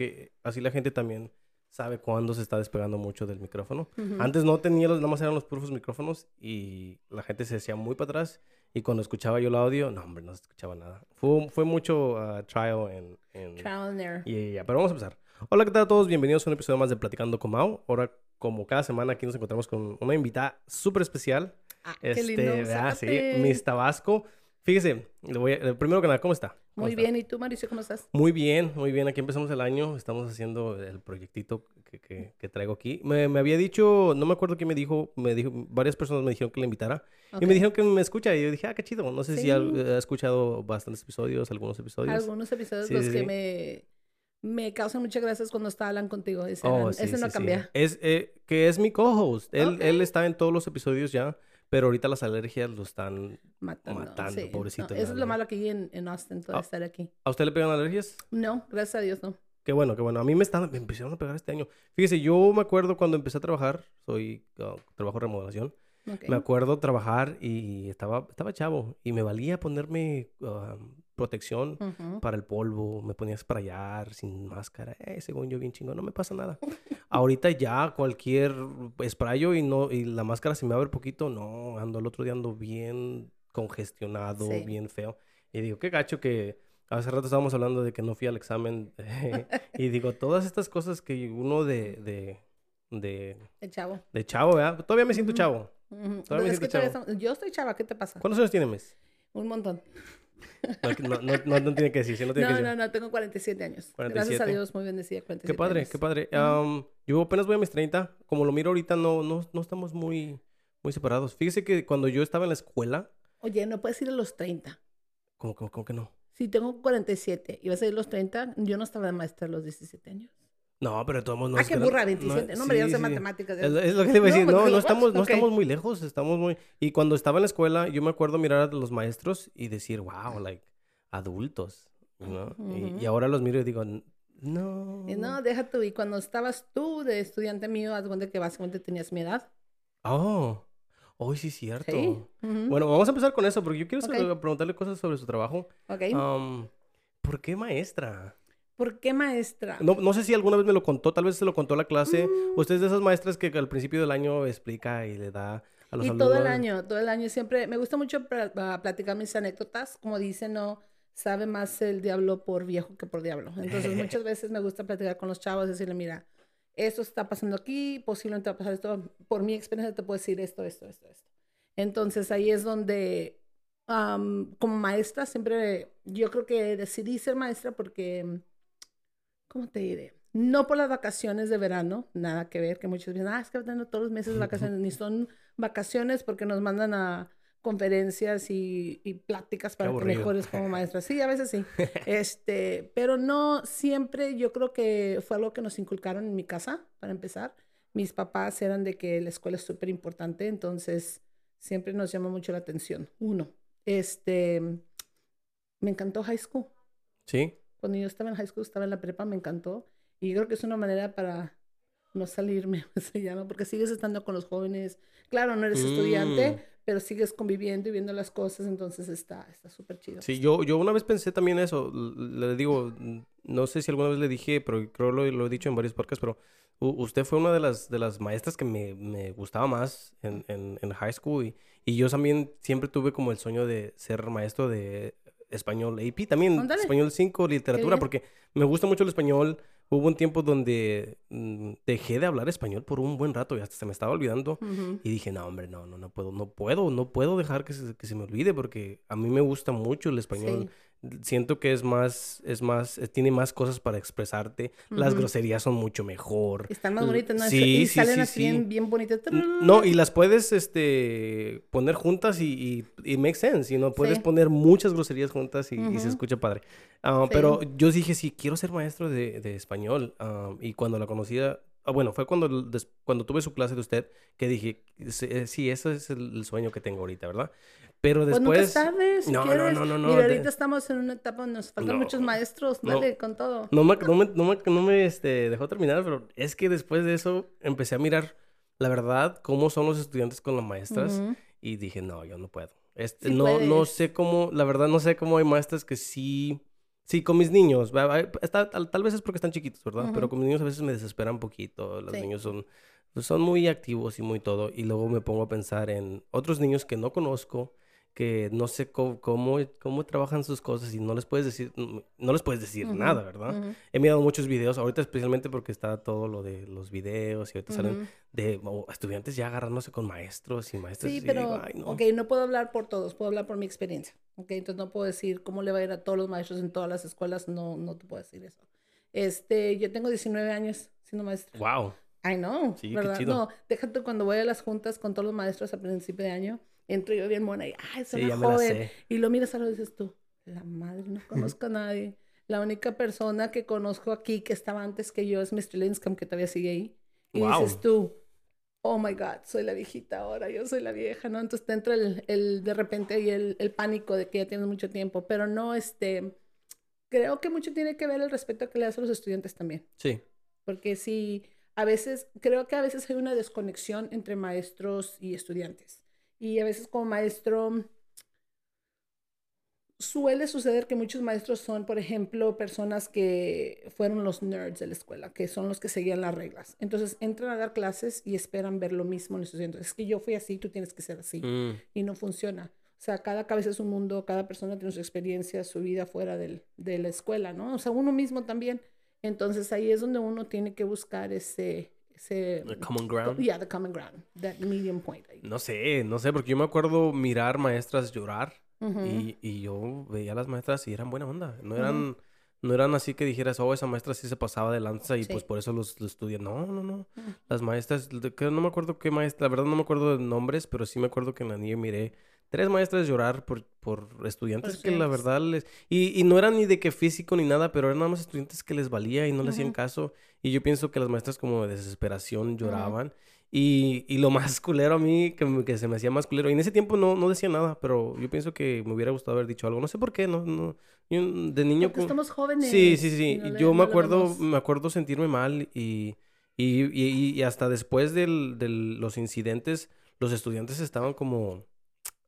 porque así la gente también sabe cuándo se está despegando mucho del micrófono. Antes no tenía los, nada más eran los puros micrófonos y la gente se decía muy para atrás y cuando escuchaba yo el audio, no hombre, no se escuchaba nada. Fue, fue mucho uh, trial en... en... Trial and error. Y ya, pero vamos a empezar. Hola, ¿qué tal a todos? Bienvenidos a un episodio más de Platicando con Mau. Ahora, como cada semana, aquí nos encontramos con una invitada súper especial. Ah, qué lindo. ¿verdad? Sí. Miss Tabasco. Fíjese, le voy a- eh, primero que nada, ¿cómo está? ¿Cómo Muy está? bien. ¿Y tú, Mauricio, cómo estás? Muy bien, muy bien. Aquí empezamos el año. Estamos haciendo el proyectito que, que- que traigo aquí. Me, me había dicho, no me acuerdo quién me dijo, me dijo, varias personas me dijeron que la invitara. Y me dijeron que me escucha. Y yo dije, ah, qué chido. No sé si Sí. ha, ha escuchado bastantes episodios, algunos episodios. Algunos episodios Sí, los sí, que me, me causan muchas gracias cuando está hablan contigo. Ese, Oh, eran- sí, ese no sí, cambia. Es, eh, que es mi co-host. Él, él está en todos los episodios ya, pero ahorita las alergias lo están... Matando. Matando, sí. pobrecito No, eso es lo malo aquí en, en Austin, todo Ah. estar aquí. ¿A usted le pegan alergias? No, gracias a Dios, no. Qué bueno, qué bueno. A mí me, están, me empezaron a pegar este año. Fíjese, yo me acuerdo cuando empecé a trabajar, soy uh, trabajo de remodelación. Ok. Me acuerdo trabajar y estaba, estaba chavo y me valía ponerme uh, protección Ujú. para el polvo, me ponía a sprayar sin máscara, eh, según yo bien chingo, no me pasa nada. Ahorita ya cualquier sprayo y no y la máscara se me abre poquito, no, ando el otro día ando bien congestionado, Sí. bien feo. Y digo, qué gacho que hace rato estábamos hablando de que no fui al examen y digo, todas estas cosas que uno de de de, chavo. de chavo, ¿verdad? Todavía me siento Ujú. chavo. Ujú. Todavía me Es que siento chavo. estamos- Yo estoy chava, ¿qué te pasa? ¿Cuántos años tiene mes? Un montón. No, no, no, no, tiene que decir, sí, no tiene que decir. no, no, tengo 47 años. 47. Gracias a Dios, muy bendecida, 47 Qué padre, años. qué padre. Am, yo apenas voy a mis 30. Como lo miro ahorita, no, no, no estamos muy, muy separados. Fíjese que cuando yo estaba en la escuela, Oye, no puedes ir a los 30. como, como, como que no. Si tengo 47 y vas a ir a los 30, yo no estaba de maestra a los 17 años. No, pero todos no ah, qué burra, 27. No, hombre, yo no sí, sé sí. matemáticas. Es, es lo que te iba a No, decir. No, no ¿what? estamos, no Ok. estamos muy lejos, estamos muy... Y cuando estaba en la escuela, yo me acuerdo mirar a los maestros y decir, wow, like, adultos, ¿no? Y- y, Ujú. ahora los miro y digo, no. Y no, deja tú. Y cuando estabas tú de estudiante mío, haz cuenta que básicamente tenías mi edad. Oh, hoy sí es cierto. Sí. Ujú. Bueno, vamos a empezar con eso, porque yo quiero Ok. saber- preguntarle cosas sobre su trabajo. Ok. Am, ¿Por qué maestra? ¿Por qué maestra? No, no sé si alguna vez me lo contó, tal vez se lo contó la clase. Mm. Usted es de esas maestras que al principio del año explica y le da a los y alumnos. todo el año, todo el año siempre, me gusta mucho ah, platicar mis anécdotas, como dicen, no sabe más el diablo por viejo que por diablo. Entonces muchas veces me gusta platicar con los chavos, decirle, mira, esto está pasando aquí, posiblemente va a pasar esto, por mi experiencia te puedo decir esto, esto, esto, esto. Entonces ahí es donde, am, como maestra, siempre, yo creo que decidí ser maestra porque, ¿cómo te diré? No por las vacaciones de verano, nada que ver, que muchos dicen, ah, es que tengo todos los meses de vacaciones, ni son vacaciones porque nos mandan a conferencias y, y pláticas para que mejores como maestra. Sí, a veces sí. Este, pero no siempre, yo creo que fue algo que nos inculcaron en mi casa, para empezar. Mis papás eran de que la escuela es súper importante, entonces siempre nos llama mucho la atención. Uno, este, me encantó high school. Sí. Cuando yo estaba en high school, estaba en la prepa, me encantó. Y creo que es una manera para no salirme, se llama, porque sigues estando con los jóvenes. Claro, no eres Mm. estudiante, pero sigues conviviendo y viendo las cosas, entonces está está súper chido. Sí, yo, yo una vez pensé también eso. Le digo, no sé si alguna vez le dije, pero creo lo, lo he dicho en varios podcasts, pero usted fue una de las, de las maestras que me, me gustaba más en, en, en high school. Y, y yo también siempre tuve como el sueño de ser maestro de español AP, también español 5, literatura, porque me gusta mucho el español. Hubo un tiempo donde mm, dejé de hablar español por un buen rato y hasta se me estaba olvidando. Y dije, no, hombre, no, no, no puedo, no puedo, no puedo dejar que se, que se me olvide porque a mí me gusta mucho el español. Sí. Siento que es más, es más, eh, tiene más cosas para expresarte. Las groserías son mucho mejor. Están más bonitas, ¿no? Sí, y sí, salen sí, así sí. bien, bien bonitas. No, y las puedes, este, poner juntas y, y, y make sense, y no puedes poner muchas groserías juntas y, y se escucha padre. Sí. Pero yo dije, sí, quiero ser maestro de, de español. Ah, y cuando la conocía, ah, bueno, fue cuando, cuando tuve su clase de usted que dije, sí, eh, ese es el sueño que tengo ahorita, ¿verdad? Pero Pues nunca es después... tarde, si No, no, no, no, no, Mira, de- ahorita estamos en una etapa donde nos faltan No. muchos maestros. No. Dale, con todo. No me, no me, no me, no me, este, dejó terminar, pero es que después de eso empecé a mirar, la verdad, cómo son los estudiantes con las maestras Ujú. y dije, no, yo no puedo. Este, Sí no, no sé cómo, la verdad, no sé cómo hay maestras que sí Sí, con mis niños. está- tal, tal vez es porque están chiquitos, ¿verdad? Pero con mis niños a veces me desesperan un poquito. Los Sí. niños son, son muy activos y muy todo. Y luego me pongo a pensar en otros niños que no conozco, que no sé cómo, cómo, cómo trabajan sus cosas y no les puedes decir, no les puedes decir Ujú, nada, ¿verdad? ujú, He mirado muchos videos, ahorita especialmente porque está todo lo de los videos y ahorita salen ujú. de oh, estudiantes ya agarrándose con maestros y maestros. Sí, pero, digo, "Ay, no". ok, no puedo hablar por todos, puedo hablar por mi experiencia, ok, entonces no puedo decir cómo le va a ir a todos los maestros en todas las escuelas, no, no te puedo decir eso. Este, yo tengo 19 años siendo maestra. Wow. I know, Sí, qué ¿verdad? chido. No, déjate cuando voy a las juntas con todos los maestros a principio de año, entro yo bien mona y, ay, soy Sí, joven. Y lo miras a lo dices tú, la madre, no conozco a nadie. La única persona que conozco aquí que estaba antes que yo es Mr. Linscomb, que todavía sigue ahí. Y Wow. dices tú, oh my God, soy la viejita ahora, yo soy la vieja, ¿no? Entonces te entra el, el de repente ahí el, el pánico de que ya tienes mucho tiempo, pero no, este, creo que mucho tiene que ver el respeto que le das a los estudiantes también. Sí. Porque sí, a veces, creo que a veces hay una desconexión entre maestros y estudiantes. Y a veces como maestro, suele suceder que muchos maestros son, por ejemplo, personas que fueron los nerds de la escuela, que son los que seguían las reglas. Entonces entran a dar clases y esperan ver lo mismo en los estudiantes. Es que yo fui así, tú tienes que ser así. Mm, Y no funciona. O sea, cada cabeza es un mundo, cada persona tiene su experiencia, su vida fuera del, de la escuela, ¿no? O sea, uno mismo también. Entonces ahí es donde uno tiene que buscar ese... ese the common ground. Yeah, the common ground, that medium point. No sé, no sé, porque yo me acuerdo mirar maestras llorar y, y yo veía a las maestras y eran buena onda. No eran, no eran así que dijeras, oh, esa maestra sí se pasaba de lanza y Sí. pues por eso los, los estudian. No, no, no. Ujú. Las maestras, no me acuerdo qué maestra, la verdad no me acuerdo de nombres, pero sí me acuerdo que en la niña miré tres maestras llorar por, por estudiantes que la verdad les... Y, y no eran ni de que físico ni nada, pero eran nada más estudiantes que les valía y no les hacían Ujú. caso. Y yo pienso que las maestras como de desesperación lloraban. Y, y lo más culero a mí, que, que se me hacía más culero, y en ese tiempo no, no decía nada, pero yo pienso que me hubiera gustado haber dicho algo. No sé por qué, no, no. Yo de niño... Porque como- estamos jóvenes. Sí, sí, sí. no le- Yo me le acuerdo, me acuerdo sentirme mal y, y, y, y hasta después del, de los incidentes, los estudiantes estaban como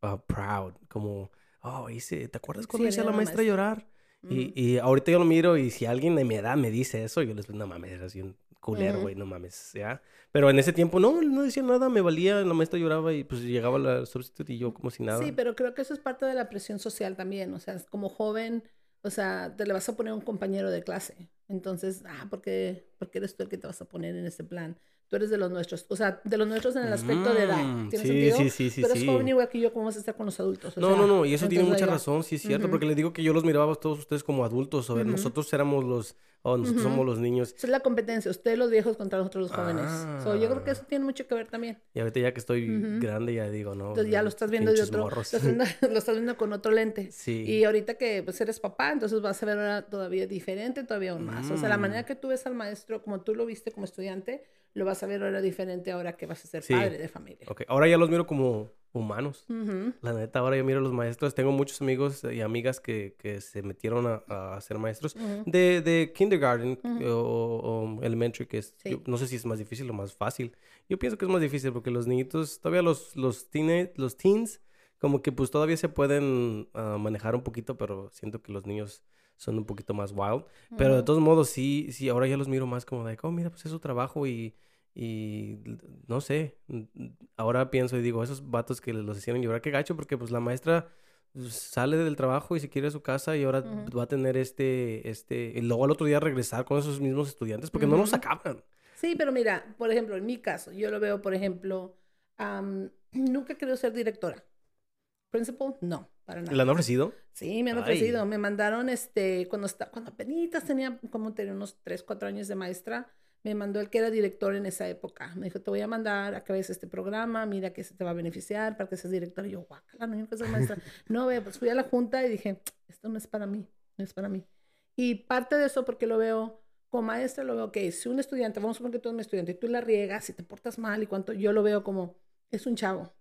ah, proud, como, oh, hice, ¿te acuerdas cuando Sí, hice a la la maestra maestra. llorar? Ujú. Y, y ahorita yo lo miro y si alguien de mi edad me dice eso, yo les digo, no mames, eres un culero, güey, no mames, ¿ya? Pero en ese tiempo no, no decía nada, me valía, la maestra lloraba y pues llegaba la substituta y yo como si nada. Sí, pero creo que eso es parte de la presión social también. O sea, como joven, o sea, te le vas a poner a un compañero de clase. Entonces, ah, porque, porque eres tú el que te vas a poner en ese plan. Tú eres de los nuestros. O sea, de los nuestros en el aspecto de edad. Mm, ¿Tiene sí, sentido? sí, sí, eres sí. joven igual que yo, ¿cómo vas a estar con los adultos? O No, sea, no, no, y eso tiene mucha razón, sí es cierto, porque le digo que yo los miraba a todos ustedes como adultos, o ver, nosotros éramos los, oh, nosotros somos los niños, Esa es la competencia, ustedes los viejos contra nosotros los jóvenes. So, yo creo que Ah. eso tiene mucho que ver también. y ahorita ya que estoy grande ya digo, no, Entonces ya lo estás viendo de otro, lo estás viendo, lo estás viendo con otro lente. Sí. Y ahorita que pues, eres papá, entonces vas a ver ahora todavía diferente, todavía aún más. O sea, la Mm. manera que tú ves al maestro, como tú lo viste como estudiante, lo vas a ver ahora diferente ahora que vas a ser Sí. padre de familia. Ok, ahora ya los miro como humanos. La neta, ahora yo miro a los maestros. Tengo muchos amigos y amigas que, que se metieron a, a ser maestros de, de kindergarten Ujú. o, o elementary, que es, Sí. yo no sé si es más difícil o más fácil. Yo pienso que es más difícil porque los niñitos, todavía los, los, teene- los teens, como que pues todavía se pueden ah, manejar un poquito, pero siento que los niños son un poquito más wild. Pero de todos modos, sí, sí, ahora ya los miro más como de, oh, mira, pues es su trabajo y, y no sé, ahora pienso y digo, esos vatos que los hicieron llorar, qué gacho, porque pues la maestra sale del trabajo y se quiere a su casa y ahora va a tener este, este, y luego al otro día regresar con esos mismos estudiantes porque no los acaban. Sí, pero mira, por ejemplo, en mi caso, yo lo veo, por ejemplo, am, nunca querido ser directora. Principal, no, para nada. ¿La han ofrecido? Sí, me han Ay. ofrecido. Me mandaron, este, cuando, está, cuando apenas tenía, como tenía unos 3, 4 años de maestra, me mandó el que era director en esa época. Me dijo, te voy a mandar a que veas este programa, mira que se te va a beneficiar para que seas director. Y yo, guácala, no, yo quiero ser maestra. no, ve, pues fui a la junta y dije, esto no es para mí, no es para mí. Y parte de eso, porque lo veo como maestra, lo veo que si un estudiante, vamos a suponer que tú eres un estudiante y tú la riegas y te portas mal y cuánto, yo lo veo como, es un chavo,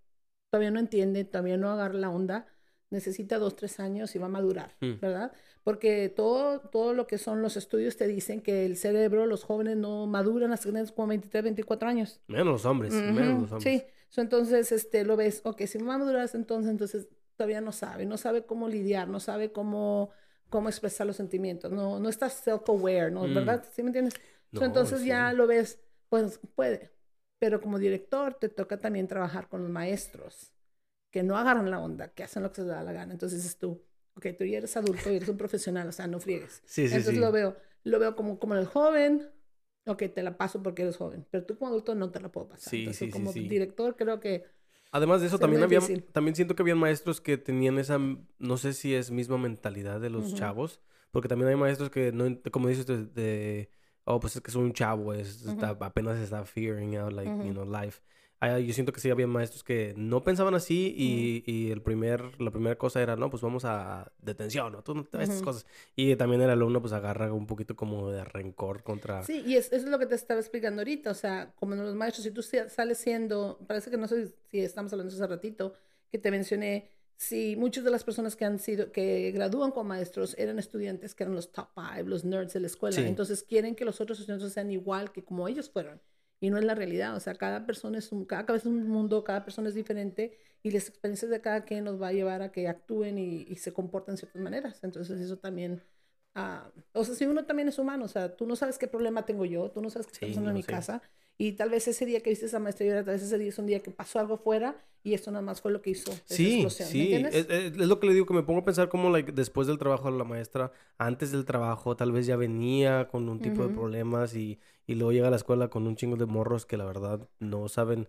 todavía no entiende, todavía no agarra la onda, necesita dos, tres años y va a madurar, Mm. ¿verdad? Porque todo, todo lo que son los estudios te dicen que el cerebro, los jóvenes no maduran hasta que como 23, 24 años. Menos los hombres, menos los hombres. Sí, So, entonces este, lo ves, ok, si va a madurar hasta entonces, entonces todavía no sabe, no sabe cómo lidiar, no sabe cómo, cómo expresar los sentimientos, no, no estás self-aware, ¿no? Mm. ¿Verdad? ¿Sí me entiendes? So, No, entonces ya sí. lo ves, pues puede, pero como director te toca también trabajar con los maestros que no agarran la onda, que hacen lo que se les da la gana. Entonces dices tú, ok, tú ya eres adulto y eres un profesional, o sea, no friegues. Sí, sí, Entonces sí. lo veo, lo veo como, como el joven, ok, te la paso porque eres joven, pero tú como adulto no te la puedo pasar. Sí, Entonces, como director creo que Además de eso, también había, también siento que habían maestros que tenían esa, no sé si es misma mentalidad de los Ujú. chavos, porque también hay maestros que no, como dices, de, de, oh, pues es que soy un chavo, es, está- apenas está figuring out, like, you Ujú. know, life. Ah, yo siento que sí había maestros que no pensaban así y, y el primer, la primera cosa era, no, pues vamos a detención, ¿no? No- estas Ujú. cosas. Y también el alumno pues agarra un poquito como de rencor contra... Sí, y es, eso es lo que te estaba explicando ahorita, o sea, como los maestros, si tú sales siendo, parece que no sé si estamos hablando hace ratito, que te mencioné, si muchas de las personas que han sido, que gradúan como maestros eran estudiantes que eran los top five, los nerds de la escuela, Sí. entonces quieren que los otros estudiantes sean igual que como ellos fueron. Y no es la realidad, o sea, cada persona es un, cada cabeza es un mundo, cada persona es diferente y las experiencias de cada quien nos va a llevar a que actúen y, y se comporten de ciertas maneras. Entonces eso también Ah, o sea, si uno también es humano, o sea, tú no sabes qué problema tengo yo, tú no sabes qué está pasando en no mi sé. casa, y tal vez ese día que viste esa maestra llorar, tal vez ese día es un día que pasó algo fuera, y esto nada más fue lo que hizo esa Sí, explosión, ¿me sí, entiendes? es, es- es lo que le digo, que me pongo a pensar como like, después del trabajo de la maestra, antes del trabajo, tal vez ya venía con un tipo de problemas y, y luego llega a la escuela con un chingo de morros que la verdad no saben,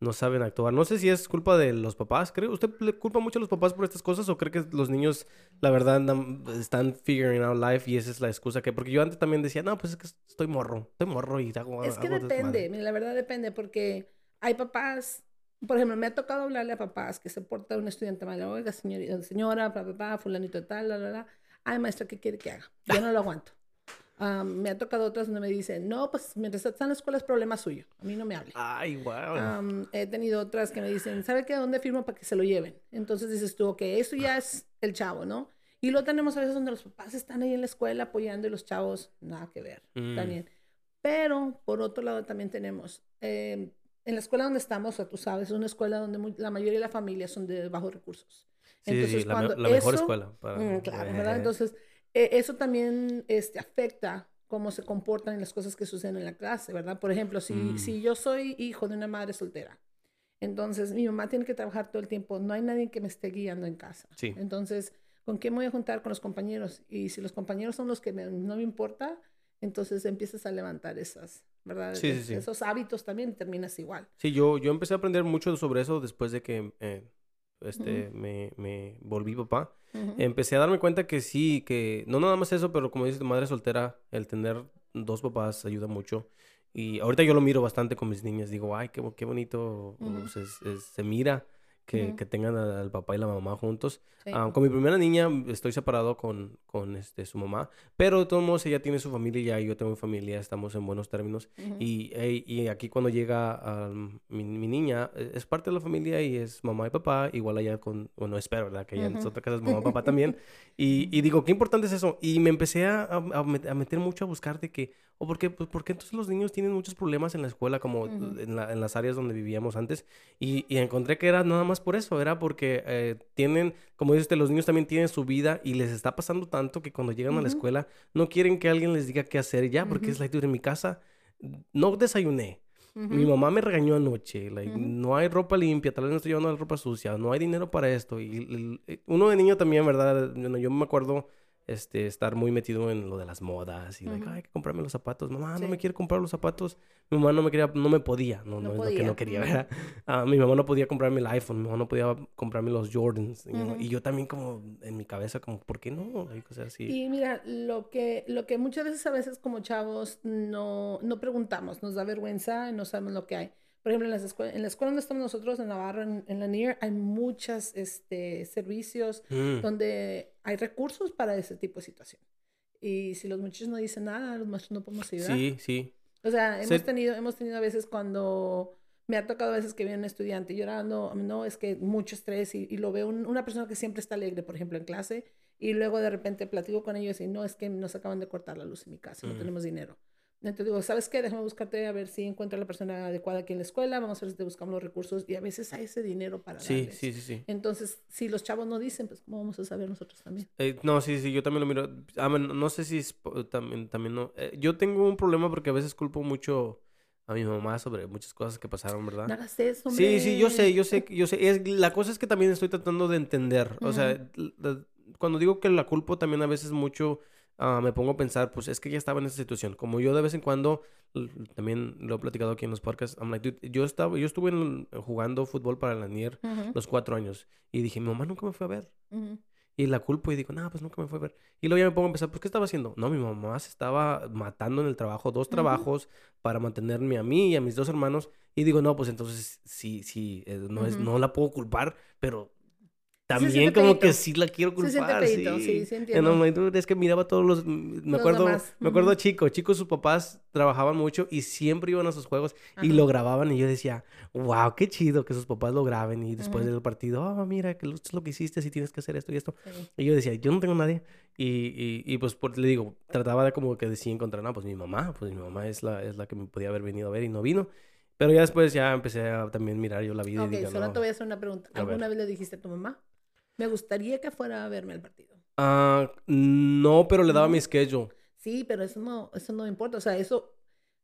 no saben actuar. No sé si es culpa de los papás, ¿cree? ¿Usted le culpa mucho a los papás por estas cosas o cree que los niños, la verdad, andan- están figuring out life y esa es la excusa que... Porque yo antes también decía, no, pues es que estoy morro, estoy morro y hago Es que hago depende, desmadre". mira, la verdad depende, porque hay papás, por ejemplo, me ha tocado hablarle a papás que se porta un estudiante mal, oiga, señorita, señora, papá, fulanito tal, la, la, la, ay, maestra, ¿qué quiere que haga? Yo no lo aguanto. Am, me ha tocado otras donde me dicen, no, pues mientras está en la escuela es problema suyo, a mí no me hable. Ay, wow. Am, he tenido otras que me dicen, ¿sabe qué? ¿Dónde firmo para que se lo lleven? Entonces dices tú, ok, eso ya es el chavo, ¿no? Y luego tenemos a veces donde los papás están ahí en la escuela apoyando y los chavos, nada que ver, Mm. también. Pero por otro lado también tenemos, eh, en la escuela donde estamos, o sea, tú sabes, es una escuela donde mu- la mayoría de la familia son de bajos recursos. Sí, sí, sí, la, la mejor escuela. Para... Mm, claro, ¿verdad? Entonces, eh, eso también este, afecta cómo se comportan y las cosas que suceden en la clase, ¿verdad? Por ejemplo, si, Mm. si yo soy hijo de una madre soltera, entonces mi mamá tiene que trabajar todo el tiempo, no hay nadie que me esté guiando en casa. Sí. Entonces, ¿con quién me voy a juntar? Con los compañeros. Y si los compañeros son los que me- no me importa, entonces empiezas a levantar esas, ¿verdad? Sí, Es- sí. Esos hábitos también terminas igual. Sí, yo, yo empecé a aprender mucho sobre eso después de que eh, este, me, me volví papá. Empecé a darme cuenta que sí, que no nada más eso, pero como dices, madre soltera, el tener dos papás ayuda mucho. Y ahorita yo lo miro bastante con mis niñas. Digo, ay, qué, qué bonito se, se- se mira que, que tengan al papá y la mamá juntos. Sí. Ah, con mi primera niña mm, estoy separado con, con este, su mamá, pero de todos modos ella tiene su familia ya y yo tengo mi familia, estamos en buenos términos. Ujú. Y, ey, y aquí cuando llega ah, mi, mi niña, eh, es parte de la familia y es mamá y papá, igual allá con, bueno, espero, ¿verdad? Que allá en Ujú. otra casa es mamá y papá también. Y, y digo, qué importante es eso. Y me empecé a, a, a met- a meter mucho a buscar de que, o por qué, pues, ¿por qué entonces los niños tienen muchos problemas en la escuela, como Ujú. en, la- en las áreas donde vivíamos antes? Y, y encontré que era nada más por eso, era porque eh, tienen, como dices, los niños también tienen su vida y les está pasando tanto que cuando llegan a la escuela no quieren que alguien les diga qué hacer ya, porque es like, dude, en mi casa no desayuné. Mi mamá me regañó anoche. like. No hay ropa limpia, tal vez no estoy llevando la ropa sucia, no hay dinero para esto. Y el- uno de niño también, ¿verdad? Bueno, yo me acuerdo este, estar muy metido en lo de las modas y, like, Ujú. hay que comprarme los zapatos. Mamá, no me quiere comprar los zapatos. Mi mamá no me quería, no me podía, no, No no, es lo que no quería. ¿verdad? Ah, mi mamá no podía comprarme el iPhone, mi mamá no podía comprarme los Jordans. Y yo también como en mi cabeza, como, ¿por qué no? Like, o sea, sí. Y mira, lo que, lo que muchas veces a veces como chavos no, no preguntamos, nos da vergüenza y no sabemos lo que hay. Por ejemplo, en, las en la escuela donde estamos nosotros, en Navarra, en, en la NIR, hay muchos este, servicios Mm, donde hay recursos para ese tipo de situación. Y si los muchachos no dicen nada, los maestros no podemos ayudar. sí, sí. O sea, hemos Se- tenido, hemos tenido a veces cuando me ha tocado a veces que viene un estudiante llorando, no, es que mucho estrés y, y lo veo un- una persona que siempre está alegre, por ejemplo, en clase, y luego de repente platico con ellos y no, es que nos acaban de cortar la luz en mi casa, no Mm. tenemos dinero. Entonces digo, ¿sabes qué? Déjame buscarte a ver si encuentro a la persona adecuada aquí en la escuela, vamos a ver si te buscamos los recursos y a veces hay ese dinero para Sí, darles. sí, sí, sí. Entonces, si los chavos no dicen, pues ¿cómo vamos a saber nosotros también? Eh, no, sí, sí, yo también lo miro. Ah, bueno, no sé si es también, también no. eh, yo tengo un problema porque a veces culpo mucho a mi mamá sobre muchas cosas que pasaron, ¿verdad? No hagas eso, Sí, sí, yo sé, yo sé, yo sé. Es, la cosa es que también estoy tratando de entender. O sea, cuando digo que la culpo también a veces mucho ah, me pongo a pensar, pues es que ya estaba en esa situación. Como yo de vez en cuando, también lo he platicado aquí en los podcasts, I'm like, dude, yo, estaba, yo estuve en- jugando fútbol para la NIR Ujú, los cuatro años y dije, mi mamá nunca me fue a ver. ujú. Y la culpo y digo, no, pues nunca me fue a ver. Y luego ya me pongo a pensar, pues, ¿qué estaba haciendo? No, mi mamá se estaba matando en el trabajo, dos trabajos para mantenerme a mí y a mis dos hermanos. Y digo, no, pues entonces sí, sí, eh, no, es, Ujú. no la puedo culpar, pero también como que sí la quiero Se culpar. feíto, sí, sí, sí And entiendo. Dude, es que miraba todos los... Me Los acuerdo, demás, me acuerdo ujú. chico, chicos, sus papás trabajaban mucho y siempre iban a sus juegos y lo grababan y yo decía, wow, qué chido que sus papás lo graben y después del partido, oh, mira, que esto es lo que hiciste, si tienes que hacer esto y esto. Sí. Y yo decía, yo no tengo nadie. Y, y, y pues por- le digo, trataba de como que decir encontrar, no, pues mi mamá, pues mi mamá es la, es la que me podía haber venido a ver y no vino. Pero ya después ya empecé a también mirar yo la vida Ok, y digo, solo no. te voy a hacer una pregunta. ¿Alguna vez le dijiste a tu mamá? Me gustaría que fuera a verme el partido. Ah, no, pero le daba mi schedule. Sí, pero eso no, eso no importa. O sea, eso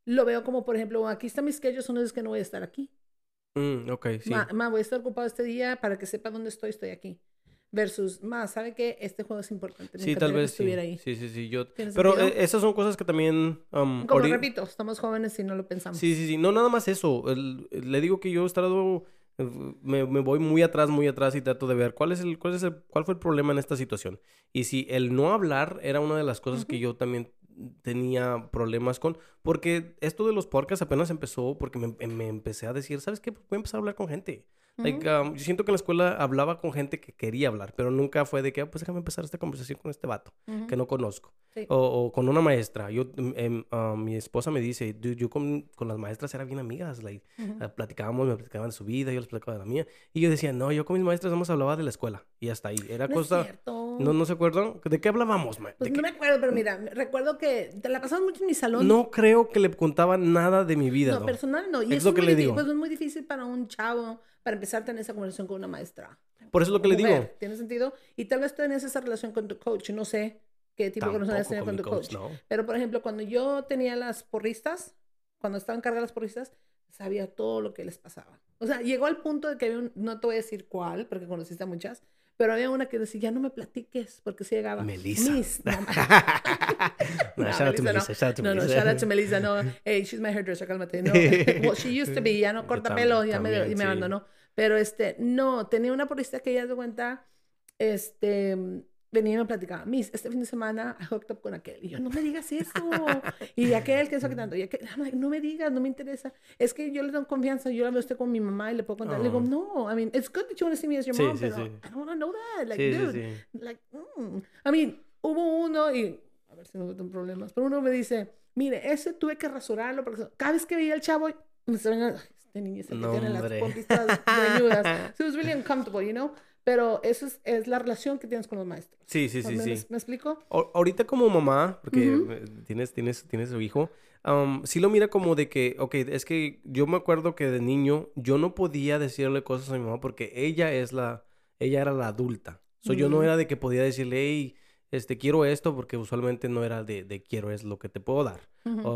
lo veo como, por ejemplo, aquí está mi schedule, son veces que no voy a estar aquí. Mm, ok, sí. Ma, ma, voy a estar ocupado este día para que sepa dónde estoy, estoy aquí. Versus, ma, ¿sabe qué? Este juego es importante. Me Sí, tal que vez sí. estuviera ahí. Sí, sí, sí. Yo... ¿Tiene Pero eh, esas son cosas que también... um, Como ahori- repito, estamos jóvenes y no lo pensamos. Sí, sí, sí. No, nada más eso. El- le digo que yo he estado... Me, me voy muy atrás, muy atrás y trato de ver cuál es el, cuál es el, cuál fue el problema en esta situación. Y si el no hablar era una de las cosas que yo también tenía problemas con, porque esto de los podcasts apenas empezó porque me, me empecé a decir, ¿sabes qué? Voy a empezar a hablar con gente. Like, um, yo siento que en la escuela hablaba con gente que quería hablar, pero nunca fue de que, "Ah, pues déjame empezar esta conversación con este vato Ujú. que no conozco. Sí. O, o con una maestra. Yo, mm, em, ah, mi esposa me dice, "Dude, yo con, con las maestras era bien amigas. Like, Ujú. ah, platicábamos, me platicaban de su vida, yo les platicaba de la mía. Y yo decía, no, yo con mis maestras hemos hablaba de la escuela. Y hasta ahí. Era No es cosa... cierto. No, no se acuerdan. ¿De qué hablábamos, ma? Pues ¿De no qué? me acuerdo, pero mira, recuerdo que te la pasamos mucho en mi salón. No creo que le contaba nada de mi vida. No, ¿no? personal no. Y Es lo que le digo. Pues es muy difícil para un chavo para empezar a tener esa conversación con una maestra. Por eso es lo que le digo. Mujer, ¿Tiene sentido? Y tal vez tenés esa relación con tu coach. No sé qué tipo de conversación has Tampoco tenido con con tu coach. coach, no. Pero, por ejemplo, cuando yo tenía las porristas, cuando estaban cargadas las porristas, sabía todo lo que les pasaba. O sea, llegó al punto de que había un- no te voy a decir cuál, porque conociste a muchas, pero había una que decía, ya no me platiques, porque si llegaba. Melissa. Miss. No, No, No, shout out to Melissa, no. Shout out to no, no, Melissa. shout out to Melissa, no. Hey, she's my hairdresser, cálmate. No, well, she used to be, ya no corta pelo, ya me, también, y me sí. abandonó. Pero este, no, tenía una porrista que ella de cuenta, este, venía y me platicaba, Miss, este fin de semana I hooked up con aquel. Y yo, no me digas eso. y aquel que está quitando. Y aquel, no me digas, no me interesa. Es que yo le doy confianza, yo la veo a usted con mi mamá y le puedo contar. Le digo, no, I mean, it's good that you want to see me as your Sí, mom, sí, pero sí. I don't want to know that. Like, dude, like, mm. I mean, hubo uno y, a ver si meto en problemas, pero uno me dice, mire, ese tuve que rasurarlo porque cada vez que veía al chavo, me se venía, "Ay, este niño que No, tiene las pompitas greñudas. So it was really uncomfortable, you know? Pero eso es, es la relación que tienes con los maestros. Sí, sí, sí, ¿Me, sí. ¿Me explico? A- ahorita como mamá, porque Ujú. eh, tienes, tienes, tienes su hijo, um, sí lo mira como de que, ok, es que yo me acuerdo que de niño yo no podía decirle cosas a mi mamá porque ella es la, ella era la adulta. So, Yo no era de que podía decirle, hey, este, quiero esto, porque usualmente no era de, de quiero es lo que te puedo dar. Ujú. O,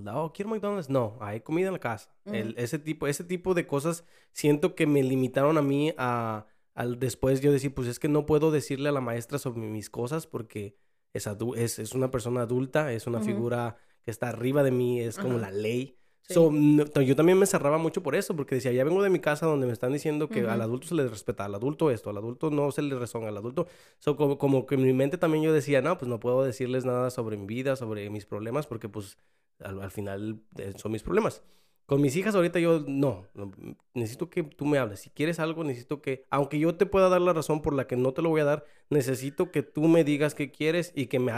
o, oh, quiero McDonald's. No, hay comida en la casa. El- ese, tipo, ese tipo de cosas siento que me limitaron a mí a, al después yo decir, pues es que no puedo decirle a la maestra sobre mis cosas porque es, es, es una persona adulta, es una figura que está arriba de mí, es como la ley. Sí. So, no- yo también me cerraba mucho por eso, porque decía, ya vengo de mi casa donde me están diciendo que al adulto se le respeta, al adulto esto, al adulto no se le razón, al adulto... So, como, como que en mi mente también yo decía, no, pues no puedo decirles nada sobre mi vida, sobre mis problemas, porque pues al, al final eh, son mis problemas. Con mis hijas ahorita yo, no, no, necesito que tú me hables. Si quieres algo, necesito que, aunque yo te pueda dar la razón por la que no te lo voy a dar, necesito que tú me digas qué quieres y que me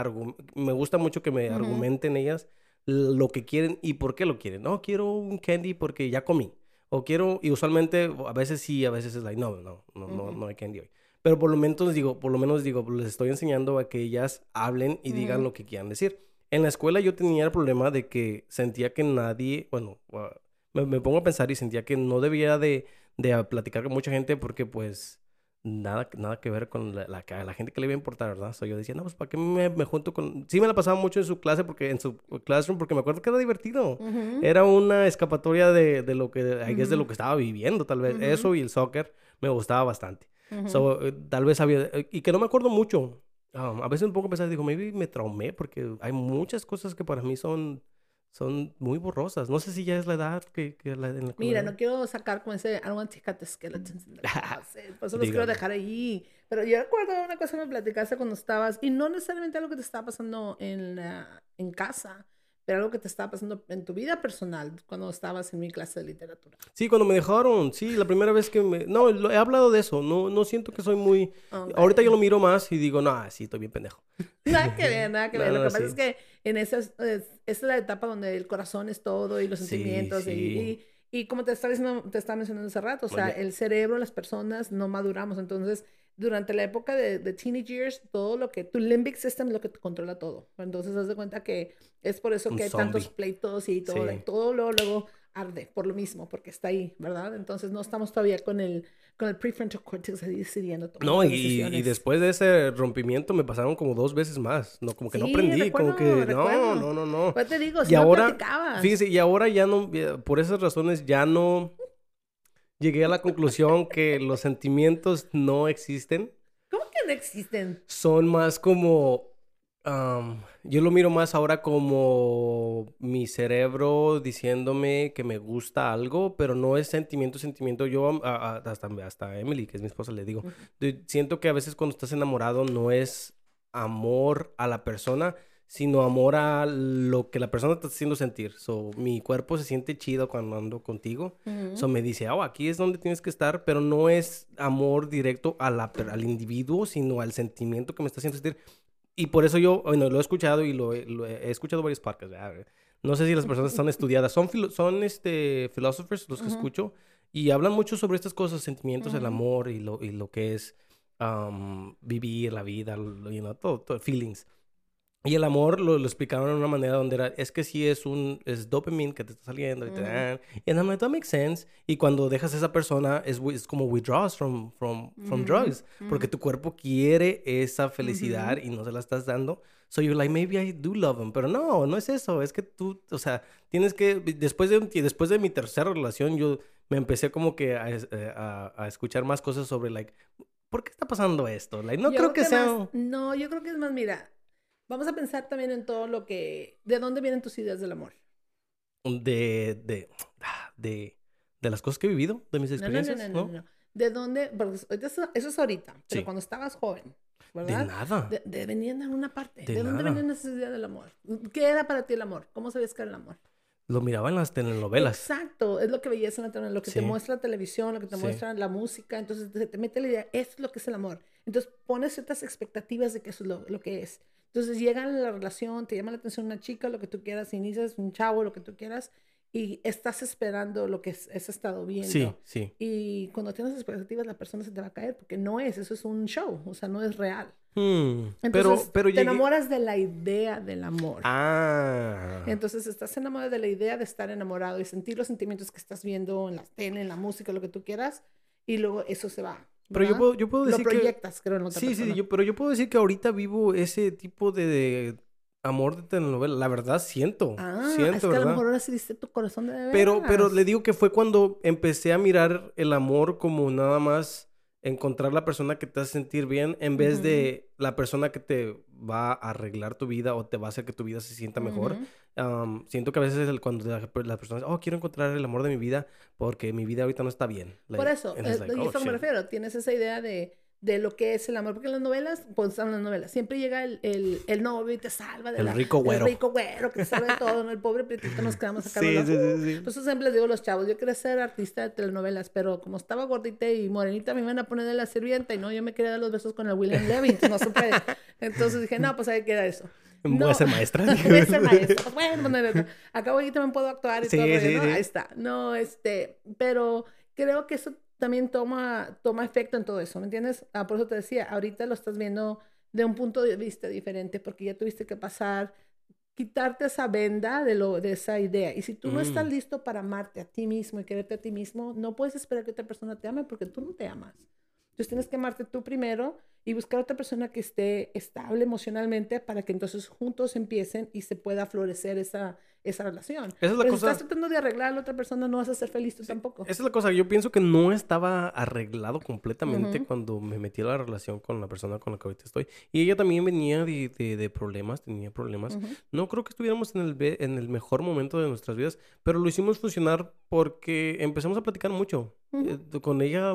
Me gusta mucho que me argumenten ellas lo que quieren y por qué lo quieren. No, quiero un candy porque ya comí. O quiero, y usualmente, a veces sí, a veces es like, no, no, no, no, no hay candy hoy. Pero por lo menos digo, por lo menos digo, les estoy enseñando a que ellas hablen y digan lo que quieran decir. En la escuela yo tenía el problema de que sentía que nadie, bueno, uh, me, me pongo a pensar y sentía que no debía de, de platicar con mucha gente porque pues nada, nada que ver con la, la, la gente que le iba a importar, ¿verdad? So, yo decía, no, pues ¿para qué me, me, junto con...? Sí me la pasaba mucho en su clase, porque en su classroom, porque me acuerdo que era divertido. Uh -huh. Era una escapatoria de, de lo que, uh -huh. de lo que estaba viviendo, tal vez. Eso y el soccer me gustaba bastante. So, eh, tal vez había... Eh, y que no me acuerdo mucho. Um, a veces un poco pensaba, digo, maybe me traumé, porque hay muchas cosas que para mí son son muy borrosas. No sé si ya es la edad que, que la, en la Mira, no quiero sacar como ese I don't want to cut the skeletons. Por eso los quiero dejar ahí. Pero yo recuerdo una cosa que me platicaste cuando estabas, y no necesariamente algo que te estaba pasando en, uh, en casa, pero algo que te estaba pasando en tu vida personal cuando estabas en mi clase de literatura. Sí, cuando me dejaron, sí, la primera vez que me... No, he hablado de eso, no, no siento que soy muy... Okay. Ahorita yo lo miro más y digo, no, sí, estoy bien pendejo. Nada que ver, nada que ver. No, lo que pasa sí. es que en esa es, es, es, la etapa donde el corazón es todo y los sentimientos sí, sí. y, y y como te estaba diciendo, te estaba mencionando hace rato, o sea, Oye. el cerebro, las personas no maduramos. Entonces, durante la época de, de teenage years, todo lo que, tu limbic system es lo que te controla todo. Entonces, haz de cuenta que es por eso Un que hay tantos pleitos y todo, Sí. todo luego, luego arde por lo mismo, porque está ahí, ¿verdad? Entonces, no estamos todavía con el, con el prefrontal cortex ahí decidiendo tomar No, y, y después de ese rompimiento me pasaron como dos veces más. No, como que no Sí, aprendí, recuerdo, como que recuerdo. no, no, no, no. Pues te digo, si Y no ahora, platicabas. fíjese, y ahora ya no, por esas razones ya no llegué a la conclusión que los sentimientos no existen. ¿Cómo que no existen? Son más como, am, yo lo miro más ahora como mi cerebro diciéndome que me gusta algo, pero no es sentimiento, sentimiento. Yo a- a- hasta, hasta Emily, que es mi esposa, le digo, de- siento que a veces cuando estás enamorado no es amor a la persona, sino amor a lo que la persona te está haciendo sentir. So, mi cuerpo se siente chido cuando ando contigo. Ujú. So, me dice, oh, aquí es donde tienes que estar, pero no es amor directo a la, al individuo, sino al sentimiento que me está haciendo sentir. Y por eso yo, bueno, lo he escuchado y lo, he- lo he, he escuchado varios podcasts. ¿verdad? No sé si las personas están estudiadas. Son, son este, philosophers los que Ujú. escucho y hablan mucho sobre estas cosas, sentimientos, el Ujú. amor y lo, y lo que es um, vivir la vida, you know, todo, todo, feelings. Y el amor lo, lo explicaron de una manera donde era, es que sí es un, es dopamine que te está saliendo y te dan. Y I'm like, that makes sense. Y cuando dejas a esa persona, es, es como withdraws from, from, from Ujú, drugs. Porque ujú. tu cuerpo quiere esa felicidad y no se la estás dando. So you're like, maybe I do love him. Pero no, no es eso. Es que tú, o sea, tienes que, después de, después de mi tercera relación, yo me empecé como que a, eh, a, a escuchar más cosas sobre, like, ¿por qué está pasando esto? Like, no Yo creo que sea... más- no, yo creo que es más, mira, vamos a pensar también en todo lo que, ¿de dónde vienen tus ideas del amor? de, de, de, de las cosas que he vivido, de mis No, no, no, experiencias, no, no, no. ¿De dónde? Porque eso, eso es ahorita, pero Sí. cuando estabas joven, De ¿verdad? nada. De, de venían de alguna parte. De ¿De, dónde venían esas ideas del amor? ¿Qué era para ti el amor? ¿Cómo sabías que era el amor? Lo miraba en las telenovelas. Exacto, es lo que veías en la televisión, lo que te Sí. muestra la televisión, lo que te Sí. muestra la música, entonces te, te mete la idea, esto es lo que es el amor. Entonces pones ciertas expectativas de que eso es lo, lo que es. Entonces llega la relación, te llama la atención una chica, lo que tú quieras, inicias un chavo, lo que tú quieras, y estás esperando lo que es- has estado viendo. Sí, sí. Y cuando tienes expectativas, la persona se te va a caer, porque no es, eso es un show, o sea, no es real. Hmm, Entonces, pero, pero te llegué- enamoras de la idea del amor. Ah. Entonces estás enamorado de la idea de estar enamorado y sentir los sentimientos que estás viendo en la tele, en la música, lo que tú quieras, y luego eso se va. Pero yo ¿verdad? puedo, yo puedo Lo decir que... proyectas, creo, en otra Sí, sí, persona. yo, pero yo puedo decir que ahorita vivo ese tipo de, de amor de telenovela. La verdad, siento. Ah, siento, es que a ¿verdad? lo mejor ahora sí tu corazón de Pero, pero veras. le digo que fue cuando empecé a mirar el amor como nada más encontrar la persona que te hace sentir bien en vez de la persona que te va a arreglar tu vida o te va a hacer que tu vida se sienta mejor. Siento que a veces el- cuando la, la persona dice, oh, quiero encontrar el amor de mi vida porque mi vida ahorita no está bien. Por eso, and eh, like, oh, eso me refiero. Tienes esa idea de, de lo que es el amor. Porque en las novelas, pues están las novelas. Siempre llega el, el, el novio y te salva de El la- rico güero. El rico güero que te salva de todo. ¿no? El pobre prietito nos quedamos acá. Sí, sí, sí, sí. Por eso siempre les digo a los chavos, yo quería ser artista de telenovelas, pero como estaba gordita y morenita, me iban a poner de la sirvienta y no, yo me quería dar los besos con el William Levy, entonces no supe. Entonces dije, no, pues ahí queda eso. Voy No. a ser maestra. Voy a ser maestra. Pues, bueno, pues, no, acabo aquí también puedo actuar y Sí, todo. sí, ¿no? Ahí está. No, este, pero creo que eso también toma, toma efecto en todo eso, ¿me entiendes? Ah, por eso te decía, ahorita lo estás viendo de un punto de vista diferente porque ya tuviste que pasar quitarte esa venda de, lo, de esa idea. Y si tú no estás Mm. listo para amarte a ti mismo y quererte a ti mismo, no puedes esperar que otra persona te ame porque tú no te amas. Entonces tienes que amarte tú primero y buscar otra persona que esté estable emocionalmente para que entonces juntos empiecen y se pueda florecer esa, esa relación. Esa es la Pero cosa- si estás tratando de arreglar a la otra persona, no vas a ser feliz tú tampoco. Esa es la cosa. Yo pienso que no estaba arreglado completamente Ujú. cuando me metí a la relación con la persona con la que ahorita estoy. Y ella también venía de, de- de problemas, tenía problemas. Ujú. No creo que estuviéramos en el, en el mejor momento de nuestras vidas, pero lo hicimos funcionar porque empezamos a platicar mucho. Ujú. Eh, con ella,